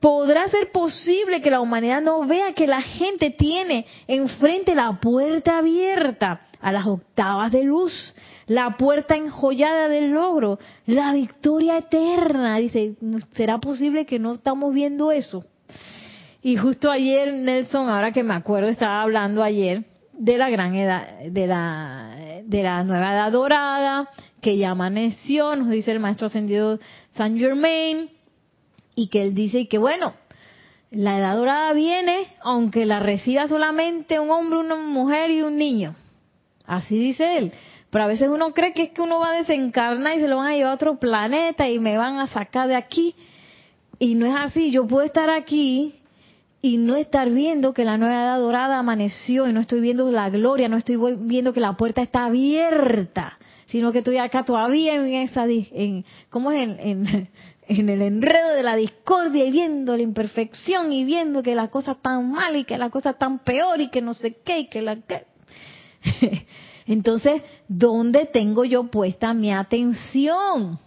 ¿Podrá ser posible que la humanidad no vea que la gente tiene enfrente la puerta abierta a las octavas de luz, la puerta enjollada del logro, la victoria eterna? Dice, ¿será posible que no estamos viendo eso? Y justo ayer Nelson, ahora que me acuerdo, estaba hablando ayer de la gran edad, de la, de la nueva edad dorada, que ya amaneció, nos dice el maestro ascendido Saint Germain, y que él dice que bueno, la edad dorada viene aunque la reciba solamente un hombre, una mujer y un niño. Así dice él. Pero a veces uno cree que es que uno va a desencarnar y se lo van a llevar a otro planeta y me van a sacar de aquí. Y no es así. Yo puedo estar aquí y no estar viendo que la nueva edad dorada amaneció y no estoy viendo la gloria, no estoy viendo que la puerta está abierta, sino que estoy acá todavía en esa, ¿cómo es? En, el enredo de la discordia y viendo la imperfección y viendo que la cosa tan mal y que la cosa tan peor y que no sé qué y que la. Entonces, ¿dónde tengo yo puesta mi atención?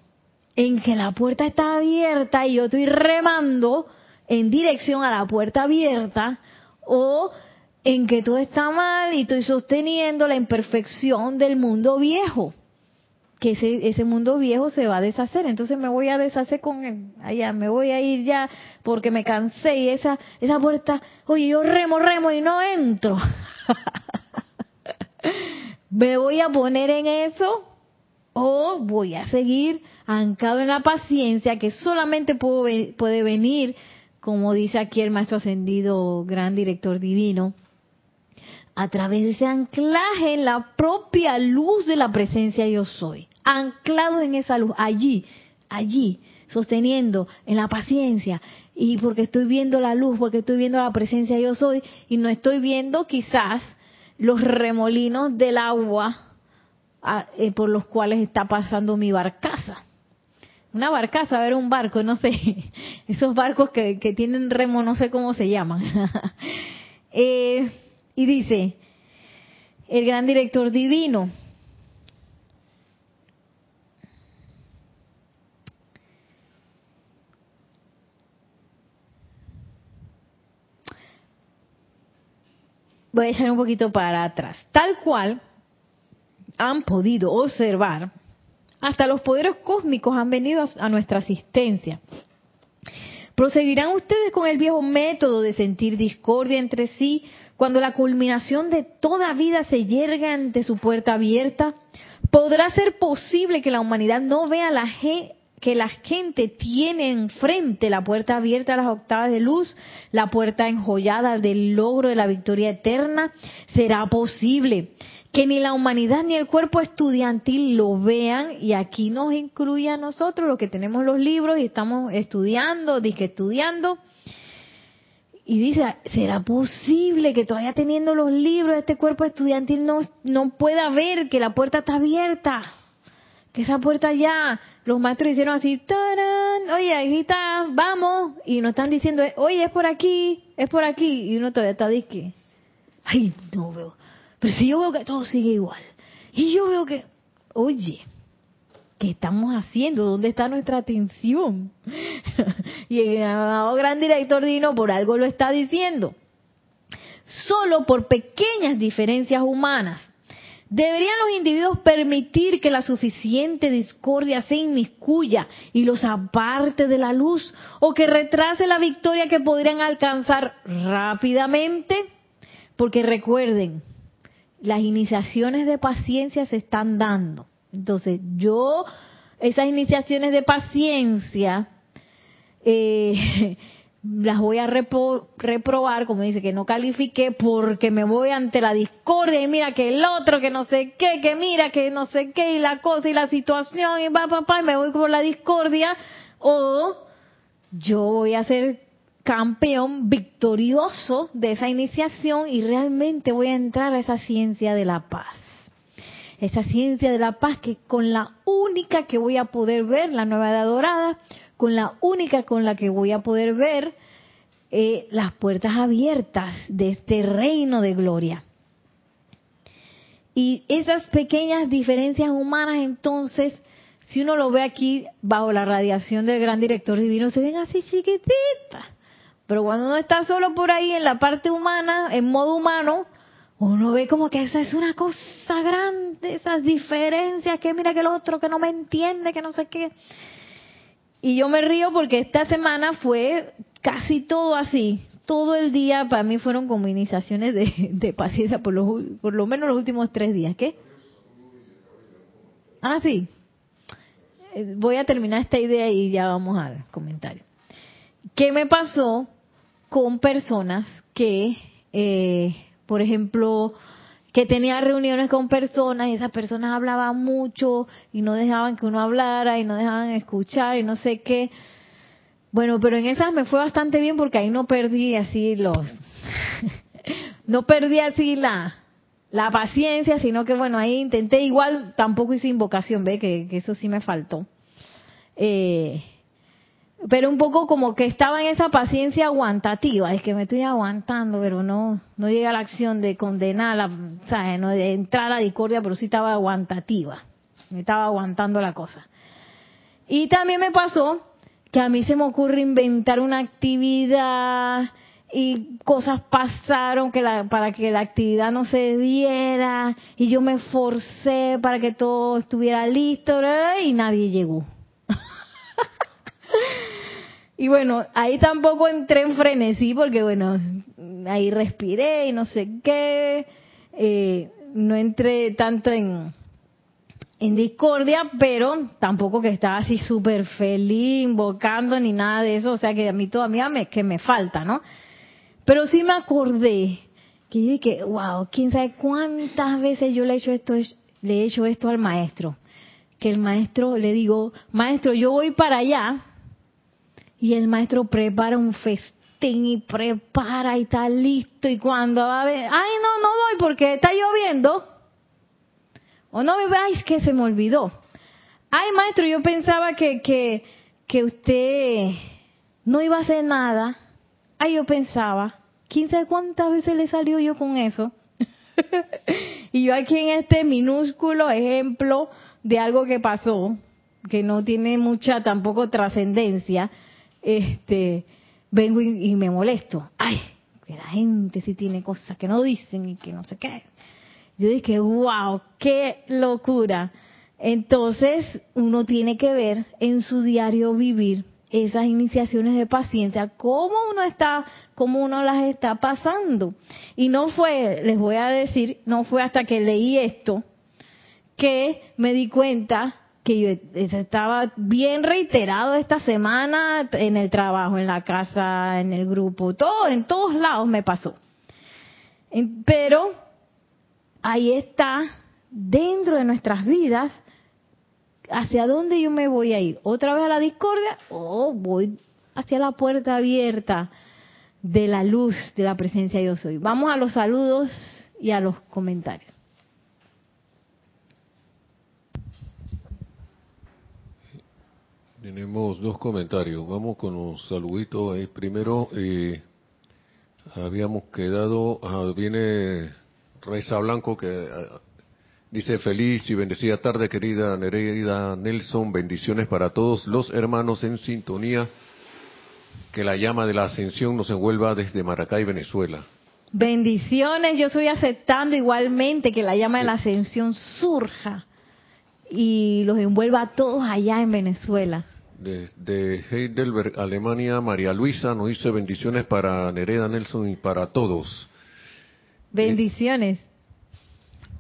En que la puerta está abierta y yo estoy remando en dirección a la puerta abierta o en que todo está mal y estoy sosteniendo la imperfección del mundo viejo que ese, ese mundo viejo se va a deshacer, entonces me voy a deshacer con él, allá me voy a ir ya porque me cansé y esa, esa puerta, oye, yo remo, remo y no entro. ¿Me voy a poner en eso? ¿O voy a seguir anclado en la paciencia que solamente puede venir como dice aquí el maestro ascendido, gran director divino, a través de ese anclaje en la propia luz de la presencia yo soy, anclado en esa luz, allí, allí, sosteniendo en la paciencia, y porque estoy viendo la luz, porque estoy viendo la presencia yo soy, y no estoy viendo quizás los remolinos del agua ah, eh, por los cuales está pasando mi barcaza una barcaza, a ver, un barco, no sé, esos barcos que, tienen remo, no sé cómo se llaman. Eh, y dice, el gran director divino, voy a echar un poquito para atrás. Tal cual han podido observar hasta los poderes cósmicos han venido a nuestra asistencia. ¿Proseguirán ustedes con el viejo método de sentir discordia entre sí cuando la culminación de toda vida se yerga ante su puerta abierta? ¿Podrá ser posible que la humanidad no vea la que la gente tiene enfrente la puerta abierta a las octavas de luz, la puerta enjollada del logro de la victoria eterna? ¿Será posible que ni la humanidad ni el cuerpo estudiantil lo vean y aquí nos incluye a nosotros los que tenemos los libros y estamos estudiando, dije estudiando. Y dice, ¿será posible que todavía teniendo los libros este cuerpo estudiantil no, no pueda ver que la puerta está abierta? Que esa puerta ya, los maestros hicieron así, ¡tarán! oye, ahí está, vamos, y nos están diciendo, oye, es por aquí, es por aquí, y uno todavía está disque, ay, no veo, pero si yo veo que todo sigue igual, y yo veo que, oye, ¿qué estamos haciendo? ¿Dónde está nuestra atención? y el gran director Dino por algo lo está diciendo. Solo por pequeñas diferencias humanas. ¿Deberían los individuos permitir que la suficiente discordia se inmiscuya y los aparte de la luz o que retrase la victoria que podrían alcanzar rápidamente? Porque recuerden, las iniciaciones de paciencia se están dando. Entonces, yo, esas iniciaciones de paciencia, eh, las voy a reprobar, como dice, que no califique porque me voy ante la discordia y mira que el otro, que no sé qué, que mira que no sé qué, y la cosa y la situación, y va, papá, y me voy por la discordia, o yo voy a ser campeón victorioso de esa iniciación y realmente voy a entrar a esa ciencia de la paz. Esa ciencia de la paz que con la única que voy a poder ver, la nueva edad dorada, con la única con la que voy a poder ver eh, las puertas abiertas de este reino de gloria. Y esas pequeñas diferencias humanas entonces, si uno lo ve aquí bajo la radiación del gran director divino, se ven así chiquititas. Pero cuando uno está solo por ahí en la parte humana, en modo humano, uno ve como que esa es una cosa grande, esas diferencias, que mira que el otro que no me entiende, que no sé qué. Y yo me río porque esta semana fue casi todo así. Todo el día para mí fueron como iniciaciones de, paciencia, por lo, por lo menos los últimos tres días. ¿Qué? Ah, sí. Eh, voy a terminar esta idea y ya vamos al comentario. ¿Qué me pasó con personas que, eh, por ejemplo, que tenía reuniones con personas y esas personas hablaban mucho y no dejaban que uno hablara y no dejaban escuchar y no sé qué. Bueno, pero en esas me fue bastante bien porque ahí no perdí así los, no perdí así la, la paciencia, sino que bueno, ahí intenté igual, tampoco hice invocación, ve que, que eso sí me faltó. Eh, pero un poco como que estaba en esa paciencia aguantativa, es que me estoy aguantando, pero no no llega a la acción de condenar, o sea, no de entrar a la discordia, pero sí estaba aguantativa, me estaba aguantando la cosa. Y también me pasó que a mí se me ocurre inventar una actividad y cosas pasaron que para que la actividad no se diera y yo me forcé para que todo estuviera listo y nadie llegó. Y bueno, ahí tampoco entré en frenesí porque bueno, ahí respiré y no sé qué. Eh, no entré tanto en, discordia, pero tampoco que estaba así súper feliz, invocando ni nada de eso. O sea que a mí todavía me, que me falta, ¿no? Pero sí me acordé que yo dije, wow, quién sabe cuántas veces yo le he hecho esto, le he hecho esto al maestro. Que el maestro le digo, maestro, yo voy para allá, y el maestro prepara un festín y prepara y está listo y cuando va a ver, ay no, no voy porque está lloviendo. O no me veáis que se me olvidó. Ay maestro, yo pensaba que, que, que usted no iba a hacer nada. Ay, yo pensaba, quién sabe cuántas veces le salió yo con eso. y yo aquí en este minúsculo ejemplo de algo que pasó, que no tiene mucha tampoco trascendencia, este, vengo y, me molesto. Ay, que la gente sí tiene cosas que no dicen y que no sé qué. Yo dije, wow, qué locura. Entonces, uno tiene que ver en su diario vivir esas iniciaciones de paciencia, cómo uno está, cómo uno las está pasando. Y no fue, les voy a decir, no fue hasta que leí esto que me di cuenta que yo estaba bien reiterado esta semana en el trabajo, en la casa, en el grupo, todo, en todos lados me pasó. Pero ahí está, dentro de nuestras vidas, hacia dónde yo me voy a ir. ¿Otra vez a la discordia o voy hacia la puerta abierta de la luz de la presencia yo soy? Vamos a los saludos y a los comentarios. Tenemos dos comentarios. Vamos con los saluditos. Ahí. Primero, eh, habíamos quedado, viene Reza Blanco que ah, dice feliz y bendecida tarde, querida Nereida Nelson. Bendiciones para todos los hermanos en sintonía. Que la llama de la ascensión nos envuelva desde Maracay, Venezuela. Bendiciones, yo estoy aceptando igualmente que la llama de la ascensión surja y los envuelva a todos allá en Venezuela. De, Heidelberg, Alemania, María Luisa nos dice bendiciones para Nereda Nelson y para todos. Bendiciones.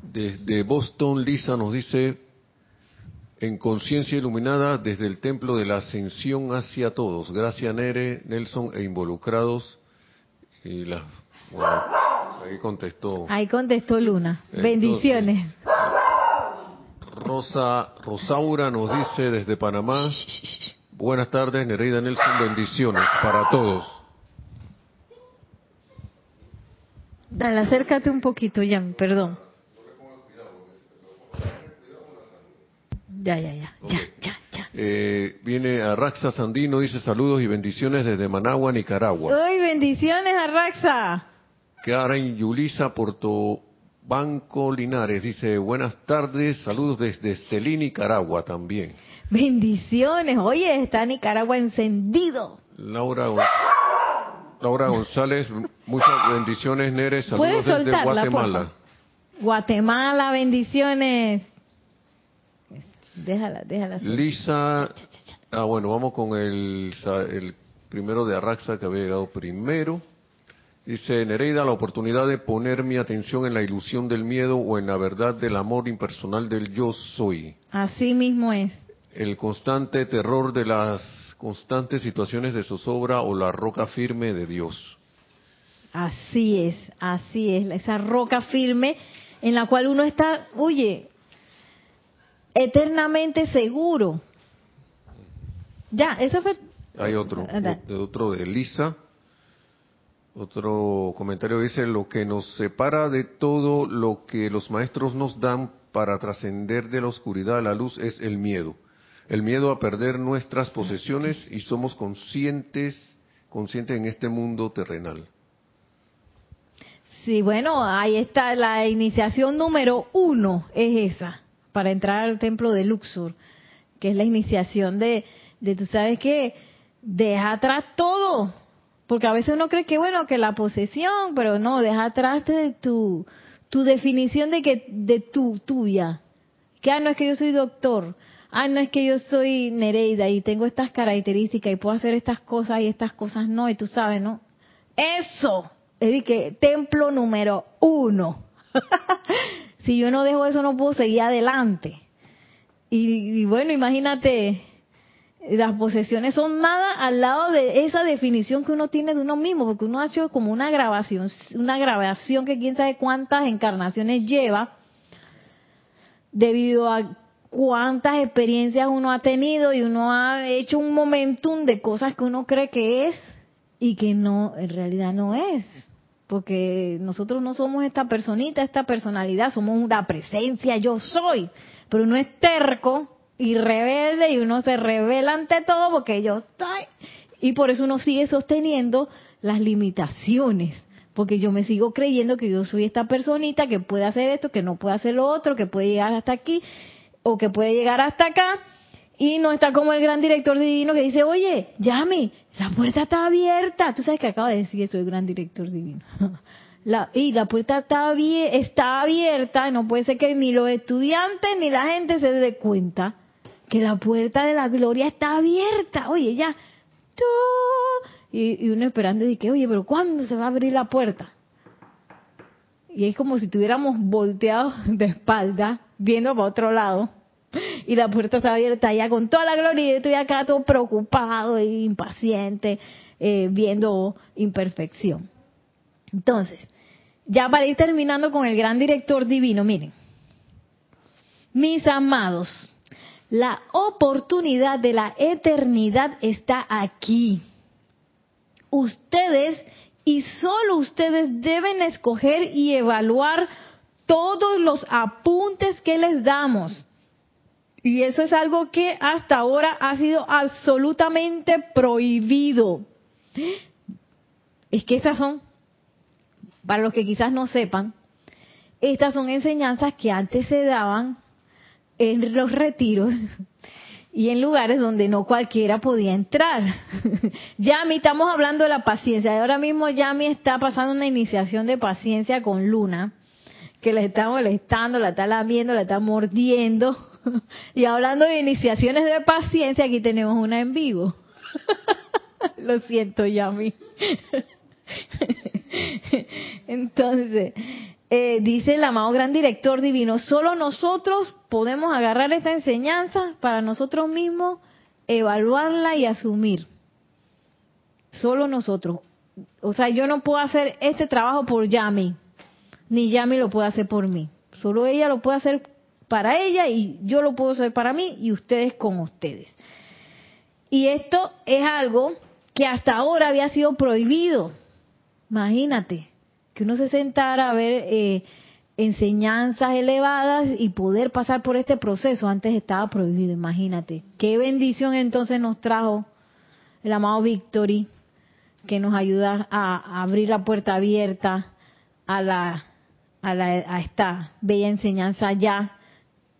Desde Boston, Lisa nos dice en conciencia iluminada desde el templo de la ascensión hacia todos. Gracias Nere, Nelson e involucrados. Y la, ahí contestó. Ahí contestó Luna. Bendiciones. Rosa Rosaura nos dice desde Panamá. Buenas tardes, Nereida Nelson, bendiciones para todos. Dale, acércate un poquito, ya, perdón. Ya, ya, ya, ya, ya, ya. Eh, viene Arraxa Sandino, dice saludos y bendiciones desde Managua, Nicaragua. ¡Ay, bendiciones, Arraxa! Karen Yulisa Porto Banco Linares dice buenas tardes, saludos desde Estelí, Nicaragua también. Bendiciones, oye, está Nicaragua encendido. Laura, Laura González, muchas bendiciones, Neres, saludos desde Guatemala. Guatemala, bendiciones. Déjala, déjala. Lisa, ah bueno, vamos con el, el primero de Arraxa que había llegado primero. Dice Nereida, la oportunidad de poner mi atención en la ilusión del miedo o en la verdad del amor impersonal del yo soy. Así mismo es. El constante terror de las constantes situaciones de zozobra o la roca firme de Dios. Así es, así es, esa roca firme en la cual uno está, oye, eternamente seguro. Ya, eso fue. Hay otro, de otro de Lisa. Otro comentario dice, lo que nos separa de todo lo que los maestros nos dan para trascender de la oscuridad a la luz es el miedo. El miedo a perder nuestras posesiones y somos conscientes, conscientes en este mundo terrenal. Sí, bueno, ahí está la iniciación número uno, es esa, para entrar al templo de Luxor, que es la iniciación de, de tú sabes que deja atrás todo, porque a veces uno cree que, bueno, que la posesión, pero no, deja atrás de tu, tu definición de que, de tu, tuya. Que, ah, no es que yo soy doctor. Ah, no es que yo soy Nereida y tengo estas características y puedo hacer estas cosas y estas cosas no, y tú sabes, ¿no? Eso, es decir, que templo número uno. si yo no dejo eso, no puedo seguir adelante. Y, y bueno, imagínate las posesiones son nada al lado de esa definición que uno tiene de uno mismo, porque uno ha hecho como una grabación, una grabación que quién sabe cuántas encarnaciones lleva, debido a cuántas experiencias uno ha tenido y uno ha hecho un momentum de cosas que uno cree que es y que no, en realidad no es. Porque nosotros no somos esta personita, esta personalidad, somos una presencia, yo soy. Pero uno es terco y rebelde y uno se revela ante todo porque yo estoy y por eso uno sigue sosteniendo las limitaciones porque yo me sigo creyendo que yo soy esta personita que puede hacer esto, que no puede hacer lo otro, que puede llegar hasta aquí o que puede llegar hasta acá y no está como el gran director divino que dice, oye, llame, la puerta está abierta. Tú sabes que acabo de decir que soy el gran director divino. La, y la puerta está, está abierta, no puede ser que ni los estudiantes ni la gente se dé cuenta que la puerta de la gloria está abierta. Oye, ya. Y, uno esperando y que, oye, pero ¿cuándo se va a abrir la puerta? Y es como si estuviéramos volteados de espalda, viendo para otro lado. Y la puerta está abierta ya con toda la gloria y yo estoy acá todo preocupado e impaciente, eh, viendo imperfección. Entonces, ya para ir terminando con el gran director divino, miren, mis amados, la oportunidad de la eternidad está aquí. Ustedes y solo ustedes deben escoger y evaluar todos los apuntes que les damos. Y eso es algo que hasta ahora ha sido absolutamente prohibido. Es que estas son, para los que quizás no sepan, estas son enseñanzas que antes se daban en los retiros y en lugares donde no cualquiera podía entrar. Yami, estamos hablando de la paciencia. Ahora mismo Yami está pasando una iniciación de paciencia con Luna, que le está molestando, la está lamiendo, la está mordiendo. Y hablando de iniciaciones de paciencia, aquí tenemos una en vivo. Lo siento, Yami. Entonces, eh, dice el amado gran director divino, solo nosotros podemos agarrar esta enseñanza para nosotros mismos, evaluarla y asumir. Solo nosotros. O sea, yo no puedo hacer este trabajo por Yami, ni Yami lo puede hacer por mí. Solo ella lo puede hacer para ella y yo lo puedo hacer para mí y ustedes con ustedes. Y esto es algo que hasta ahora había sido prohibido. Imagínate, que uno se sentara a ver eh, enseñanzas elevadas y poder pasar por este proceso. Antes estaba prohibido, imagínate. Qué bendición entonces nos trajo el amado Victory, que nos ayuda a, abrir la puerta abierta a, la, a, la, a esta bella enseñanza ya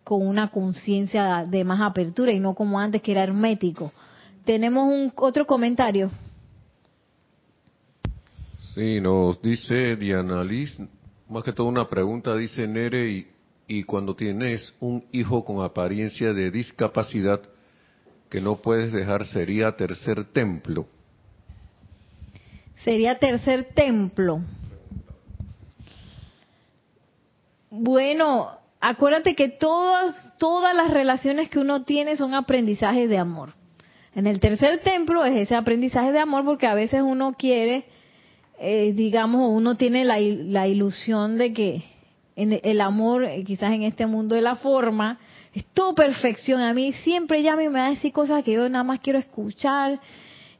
con una conciencia de más apertura y no como antes que era hermético. Tenemos un otro comentario. Sí, nos dice Diana Liz, más que todo una pregunta, dice Nere, y, y cuando tienes un hijo con apariencia de discapacidad que no puedes dejar, ¿sería tercer templo? Sería tercer templo. Bueno, acuérdate que todas, todas las relaciones que uno tiene son aprendizajes de amor. En el tercer templo es ese aprendizaje de amor porque a veces uno quiere, eh, digamos, uno tiene la, la, ilusión de que en el amor, eh, quizás en este mundo de la forma, es todo perfección. A mí siempre ya me va a decir cosas que yo nada más quiero escuchar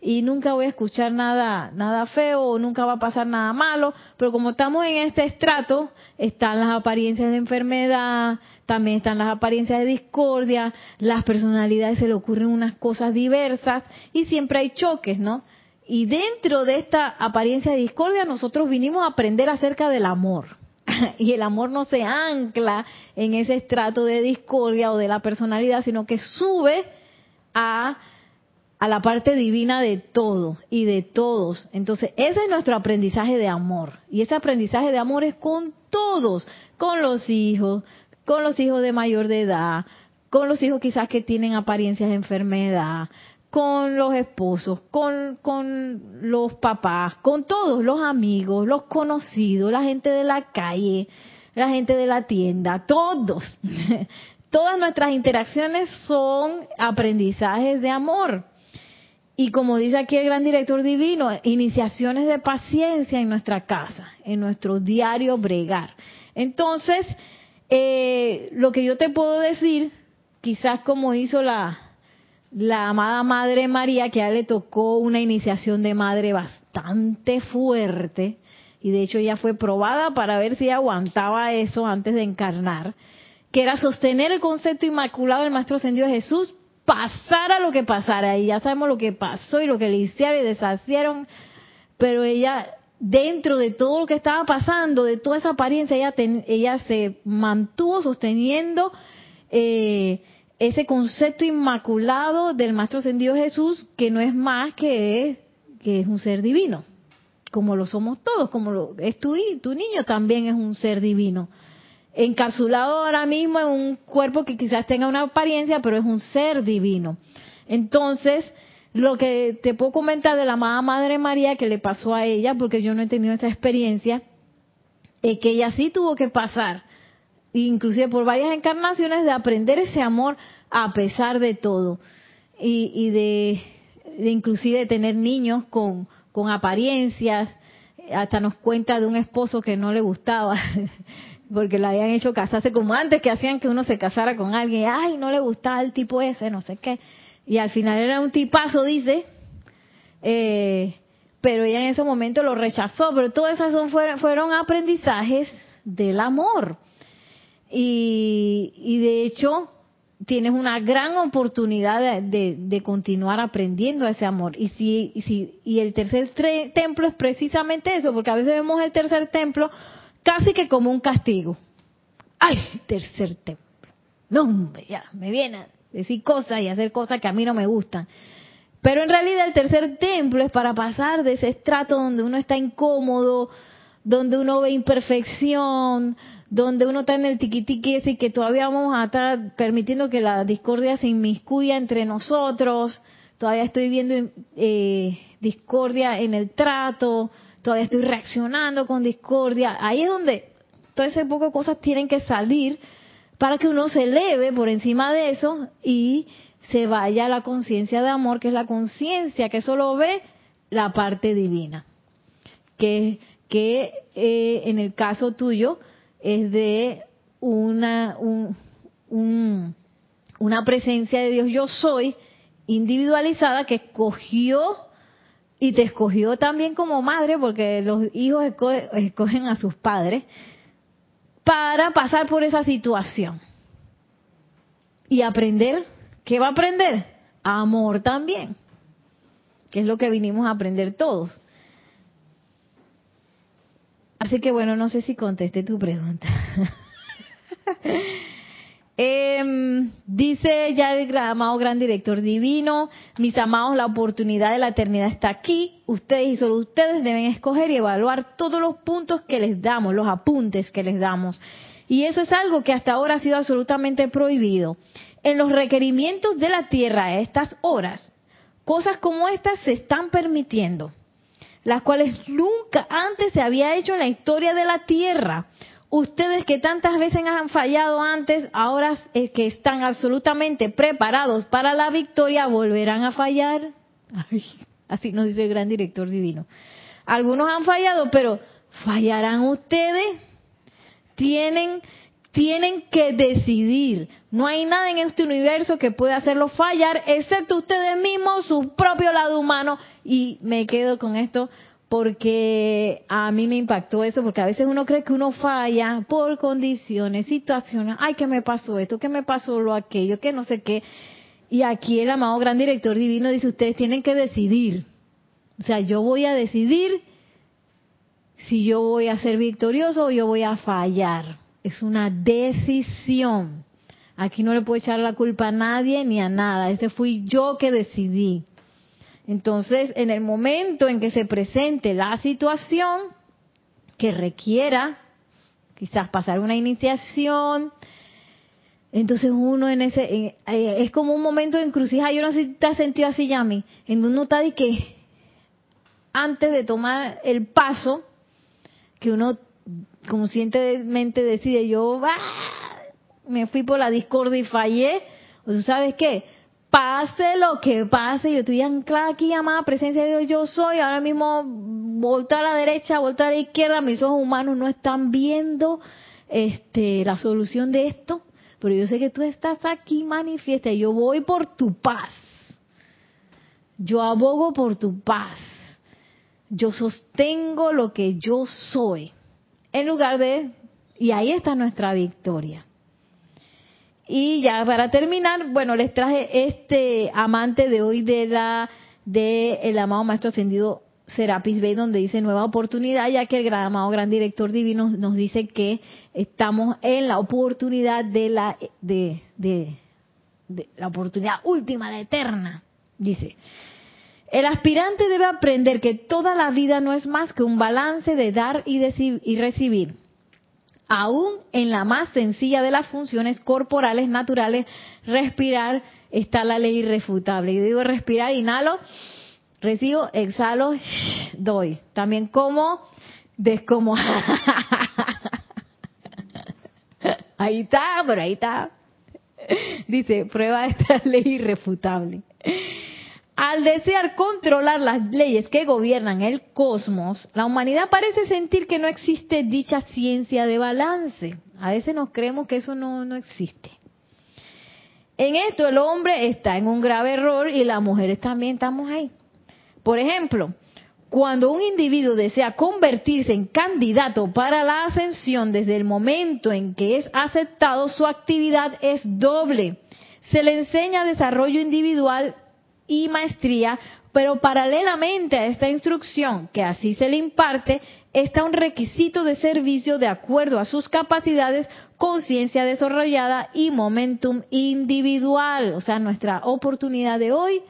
y nunca voy a escuchar nada nada feo o nunca va a pasar nada malo, pero como estamos en este estrato, están las apariencias de enfermedad, también están las apariencias de discordia, las personalidades se le ocurren unas cosas diversas y siempre hay choques, ¿no? Y dentro de esta apariencia de discordia nosotros vinimos a aprender acerca del amor. y el amor no se ancla en ese estrato de discordia o de la personalidad, sino que sube a a la parte divina de todo y de todos. Entonces, ese es nuestro aprendizaje de amor. Y ese aprendizaje de amor es con todos, con los hijos, con los hijos de mayor de edad, con los hijos quizás que tienen apariencias de enfermedad, con los esposos, con, con los papás, con todos los amigos, los conocidos, la gente de la calle, la gente de la tienda, todos. Todas nuestras interacciones son aprendizajes de amor. Y como dice aquí el gran director divino, iniciaciones de paciencia en nuestra casa, en nuestro diario bregar. Entonces, eh, lo que yo te puedo decir, quizás como hizo la, la amada Madre María, que a le tocó una iniciación de madre bastante fuerte, y de hecho ella fue probada para ver si aguantaba eso antes de encarnar, que era sostener el concepto inmaculado del Maestro Ascendido Jesús, pasara lo que pasara, y ya sabemos lo que pasó y lo que le hicieron y deshacieron, pero ella, dentro de todo lo que estaba pasando, de toda esa apariencia, ella, ella se mantuvo sosteniendo eh, ese concepto inmaculado del Maestro Ascendido Jesús, que no es más que, que es un ser divino, como lo somos todos, como lo, es tu, tu niño también es un ser divino encapsulado ahora mismo en un cuerpo que quizás tenga una apariencia, pero es un ser divino. Entonces, lo que te puedo comentar de la amada Madre María que le pasó a ella, porque yo no he tenido esa experiencia, es que ella sí tuvo que pasar, inclusive por varias encarnaciones, de aprender ese amor a pesar de todo. Y, de, de inclusive tener niños con, con apariencias, hasta nos cuenta de un esposo que no le gustaba porque la habían hecho casarse como antes que hacían que uno se casara con alguien, ay, no le gustaba el tipo ese, no sé qué, y al final era un tipazo, dice, eh, pero ella en ese momento lo rechazó, pero todas esas son, fueron, aprendizajes del amor. Y, y, de hecho, tienes una gran oportunidad de, de, continuar aprendiendo ese amor. Y, si, y, si, y el tercer templo es precisamente eso, porque a veces vemos el tercer templo casi que como un castigo. ¡Ay, tercer templo! No, ya, me viene a decir cosas y hacer cosas que a mí no me gustan. Pero en realidad el tercer templo es para pasar de ese estrato donde uno está incómodo, donde uno ve imperfección, donde uno está en el tiquitiqui ese que todavía vamos a estar permitiendo que la discordia se inmiscuya entre nosotros, todavía estoy viendo eh, discordia en el trato, todavía estoy reaccionando con discordia. Ahí es donde todo ese poco cosas tienen que salir para que uno se eleve por encima de eso y se vaya a la conciencia de amor, que es la conciencia que solo ve la parte divina, que, que eh, en el caso tuyo es de una, un, una presencia de Dios yo soy individualizada que escogió y te escogió también como madre, porque los hijos escogen a sus padres, para pasar por esa situación y aprender. ¿Qué va a aprender? Amor también, que es lo que vinimos a aprender todos. Así que bueno, no sé si contesté tu pregunta. Eh, dice ya el amado gran director divino, mis amados, la oportunidad de la eternidad está aquí. Ustedes y solo ustedes deben escoger y evaluar todos los puntos que les damos, los apuntes que les damos. Y eso es algo que hasta ahora ha sido absolutamente prohibido. En los requerimientos de la tierra a estas horas, cosas como estas se están permitiendo, las cuales nunca antes se había hecho en la historia de la tierra ustedes que tantas veces han fallado antes, ahora que están absolutamente preparados para la victoria, volverán a fallar. así nos dice el gran director divino. Algunos han fallado, pero fallarán ustedes. Tienen, tienen que decidir. No hay nada en este universo que pueda hacerlo fallar, excepto ustedes mismos, su propio lado humano. Y me quedo con esto porque a mí me impactó eso, porque a veces uno cree que uno falla por condiciones, situaciones, ay, que me pasó esto, que me pasó lo aquello, que no sé qué. Y aquí el amado gran director divino dice, ustedes tienen que decidir. O sea, yo voy a decidir si yo voy a ser victorioso o yo voy a fallar. Es una decisión. Aquí no le puedo echar la culpa a nadie ni a nada. Ese fui yo que decidí. Entonces, en el momento en que se presente la situación que requiera quizás pasar una iniciación, entonces uno en ese, eh, es como un momento de encrucijada, yo no sé si te has sentido así, Yami, en uno está de que antes de tomar el paso, que uno conscientemente decide, yo me fui por la discordia y fallé, o tú sabes qué, pase lo que pase, yo estoy anclada aquí, llamada presencia de Dios, yo soy, ahora mismo volta a la derecha, volta a la izquierda, mis ojos humanos no están viendo este la solución de esto, pero yo sé que tú estás aquí manifiesta, yo voy por tu paz. Yo abogo por tu paz. Yo sostengo lo que yo soy. En lugar de y ahí está nuestra victoria. Y ya para terminar, bueno, les traje este amante de hoy de la de el amado maestro ascendido Serapis Bey, donde dice nueva oportunidad, ya que el gran amado gran director divino nos dice que estamos en la oportunidad de la de, de, la oportunidad última, la eterna. Dice, el aspirante debe aprender que toda la vida no es más que un balance de dar y, y recibir aún en la más sencilla de las funciones corporales naturales, respirar está la ley irrefutable. Y digo respirar, inhalo, recibo, exhalo, doy. También como, descomo. ahí está, pero ahí está. Dice, prueba esta ley irrefutable. Al desear controlar las leyes que gobiernan el cosmos, la humanidad parece sentir que no existe dicha ciencia de balance. A veces nos creemos que eso no, no existe. En esto el hombre está en un grave error y las mujeres también estamos ahí. Por ejemplo, cuando un individuo desea convertirse en candidato para la ascensión desde el momento en que es aceptado, su actividad es doble. Se le enseña desarrollo individual y maestría, pero paralelamente a esta instrucción, que así se le imparte, está un requisito de servicio de acuerdo a sus capacidades, conciencia desarrollada y momentum individual. O sea, nuestra oportunidad de hoy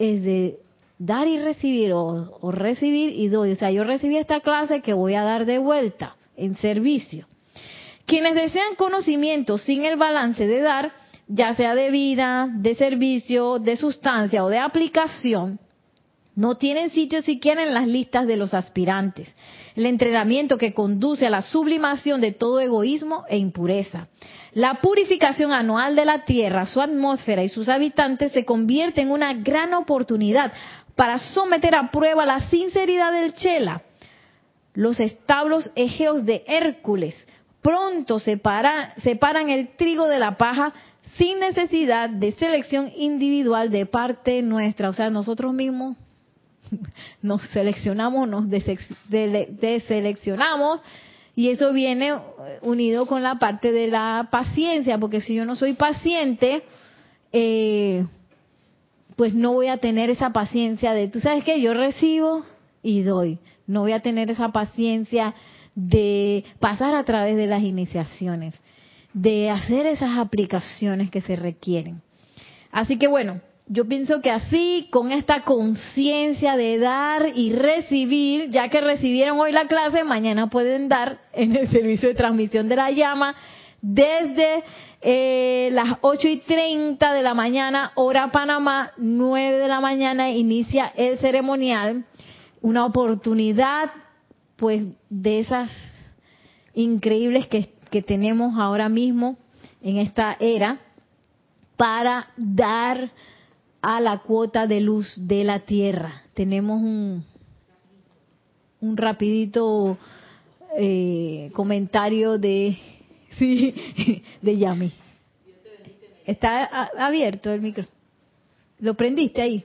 es de dar y recibir, o, recibir y doy. O sea, yo recibí esta clase que voy a dar de vuelta en servicio. Quienes desean conocimiento sin el balance de dar, ya sea de vida, de servicio, de sustancia o de aplicación, no tienen sitio siquiera en las listas de los aspirantes. El entrenamiento que conduce a la sublimación de todo egoísmo e impureza. La purificación anual de la Tierra, su atmósfera y sus habitantes se convierte en una gran oportunidad para someter a prueba la sinceridad del Chela. Los establos egeos de Hércules pronto separan, separan el trigo de la paja sin necesidad de selección individual de parte nuestra. O sea, nosotros mismos nos seleccionamos, nos deseleccionamos y eso viene unido con la parte de la paciencia, porque si yo no soy paciente, eh, pues no voy a tener esa paciencia de, tú sabes que yo recibo y doy, no voy a tener esa paciencia de pasar a través de las iniciaciones, de hacer esas aplicaciones que se requieren. Así que bueno, yo pienso que así, con esta conciencia de dar y recibir, ya que recibieron hoy la clase, mañana pueden dar en el servicio de transmisión de la llama desde eh, las 8 y 30 de la mañana, hora Panamá, 9 de la mañana, inicia el ceremonial. Una oportunidad, pues, de esas increíbles que, que tenemos ahora mismo en esta era para dar a la cuota de luz de la Tierra. Tenemos un, un rapidito eh, comentario de, sí, de Yami. Está abierto el micro. ¿Lo prendiste ahí?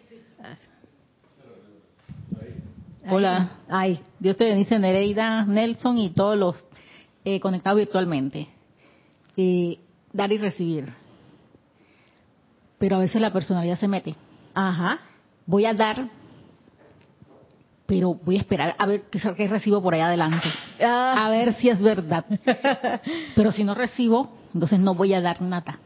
Hola. Ahí. Dios te bendice, Nereida, Nelson y todos los eh, conectados virtualmente. Eh, dar y recibir pero a veces la personalidad se mete. Ajá. Voy a dar, pero voy a esperar a ver qué, recibo por allá adelante. Ah. A ver si es verdad. pero si no recibo, entonces no voy a dar nada.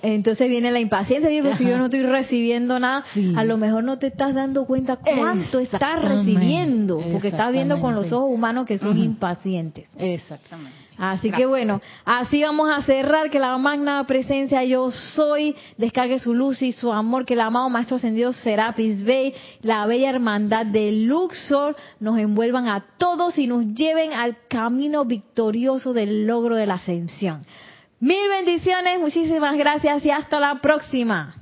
Entonces viene la impaciencia, digo, si yo no estoy recibiendo nada, a lo mejor no te estás dando cuenta cuánto estás recibiendo, porque estás viendo con los ojos humanos que son impacientes. Exactamente. Así que bueno, así vamos a cerrar, que la magna presencia yo soy, descargue su luz y su amor, que el amado Maestro Ascendido Serapis Bey, la bella hermandad de Luxor, nos envuelvan a todos y nos lleven al camino victorioso del logro de la ascensión. Mil bendiciones, muchísimas gracias y hasta la próxima.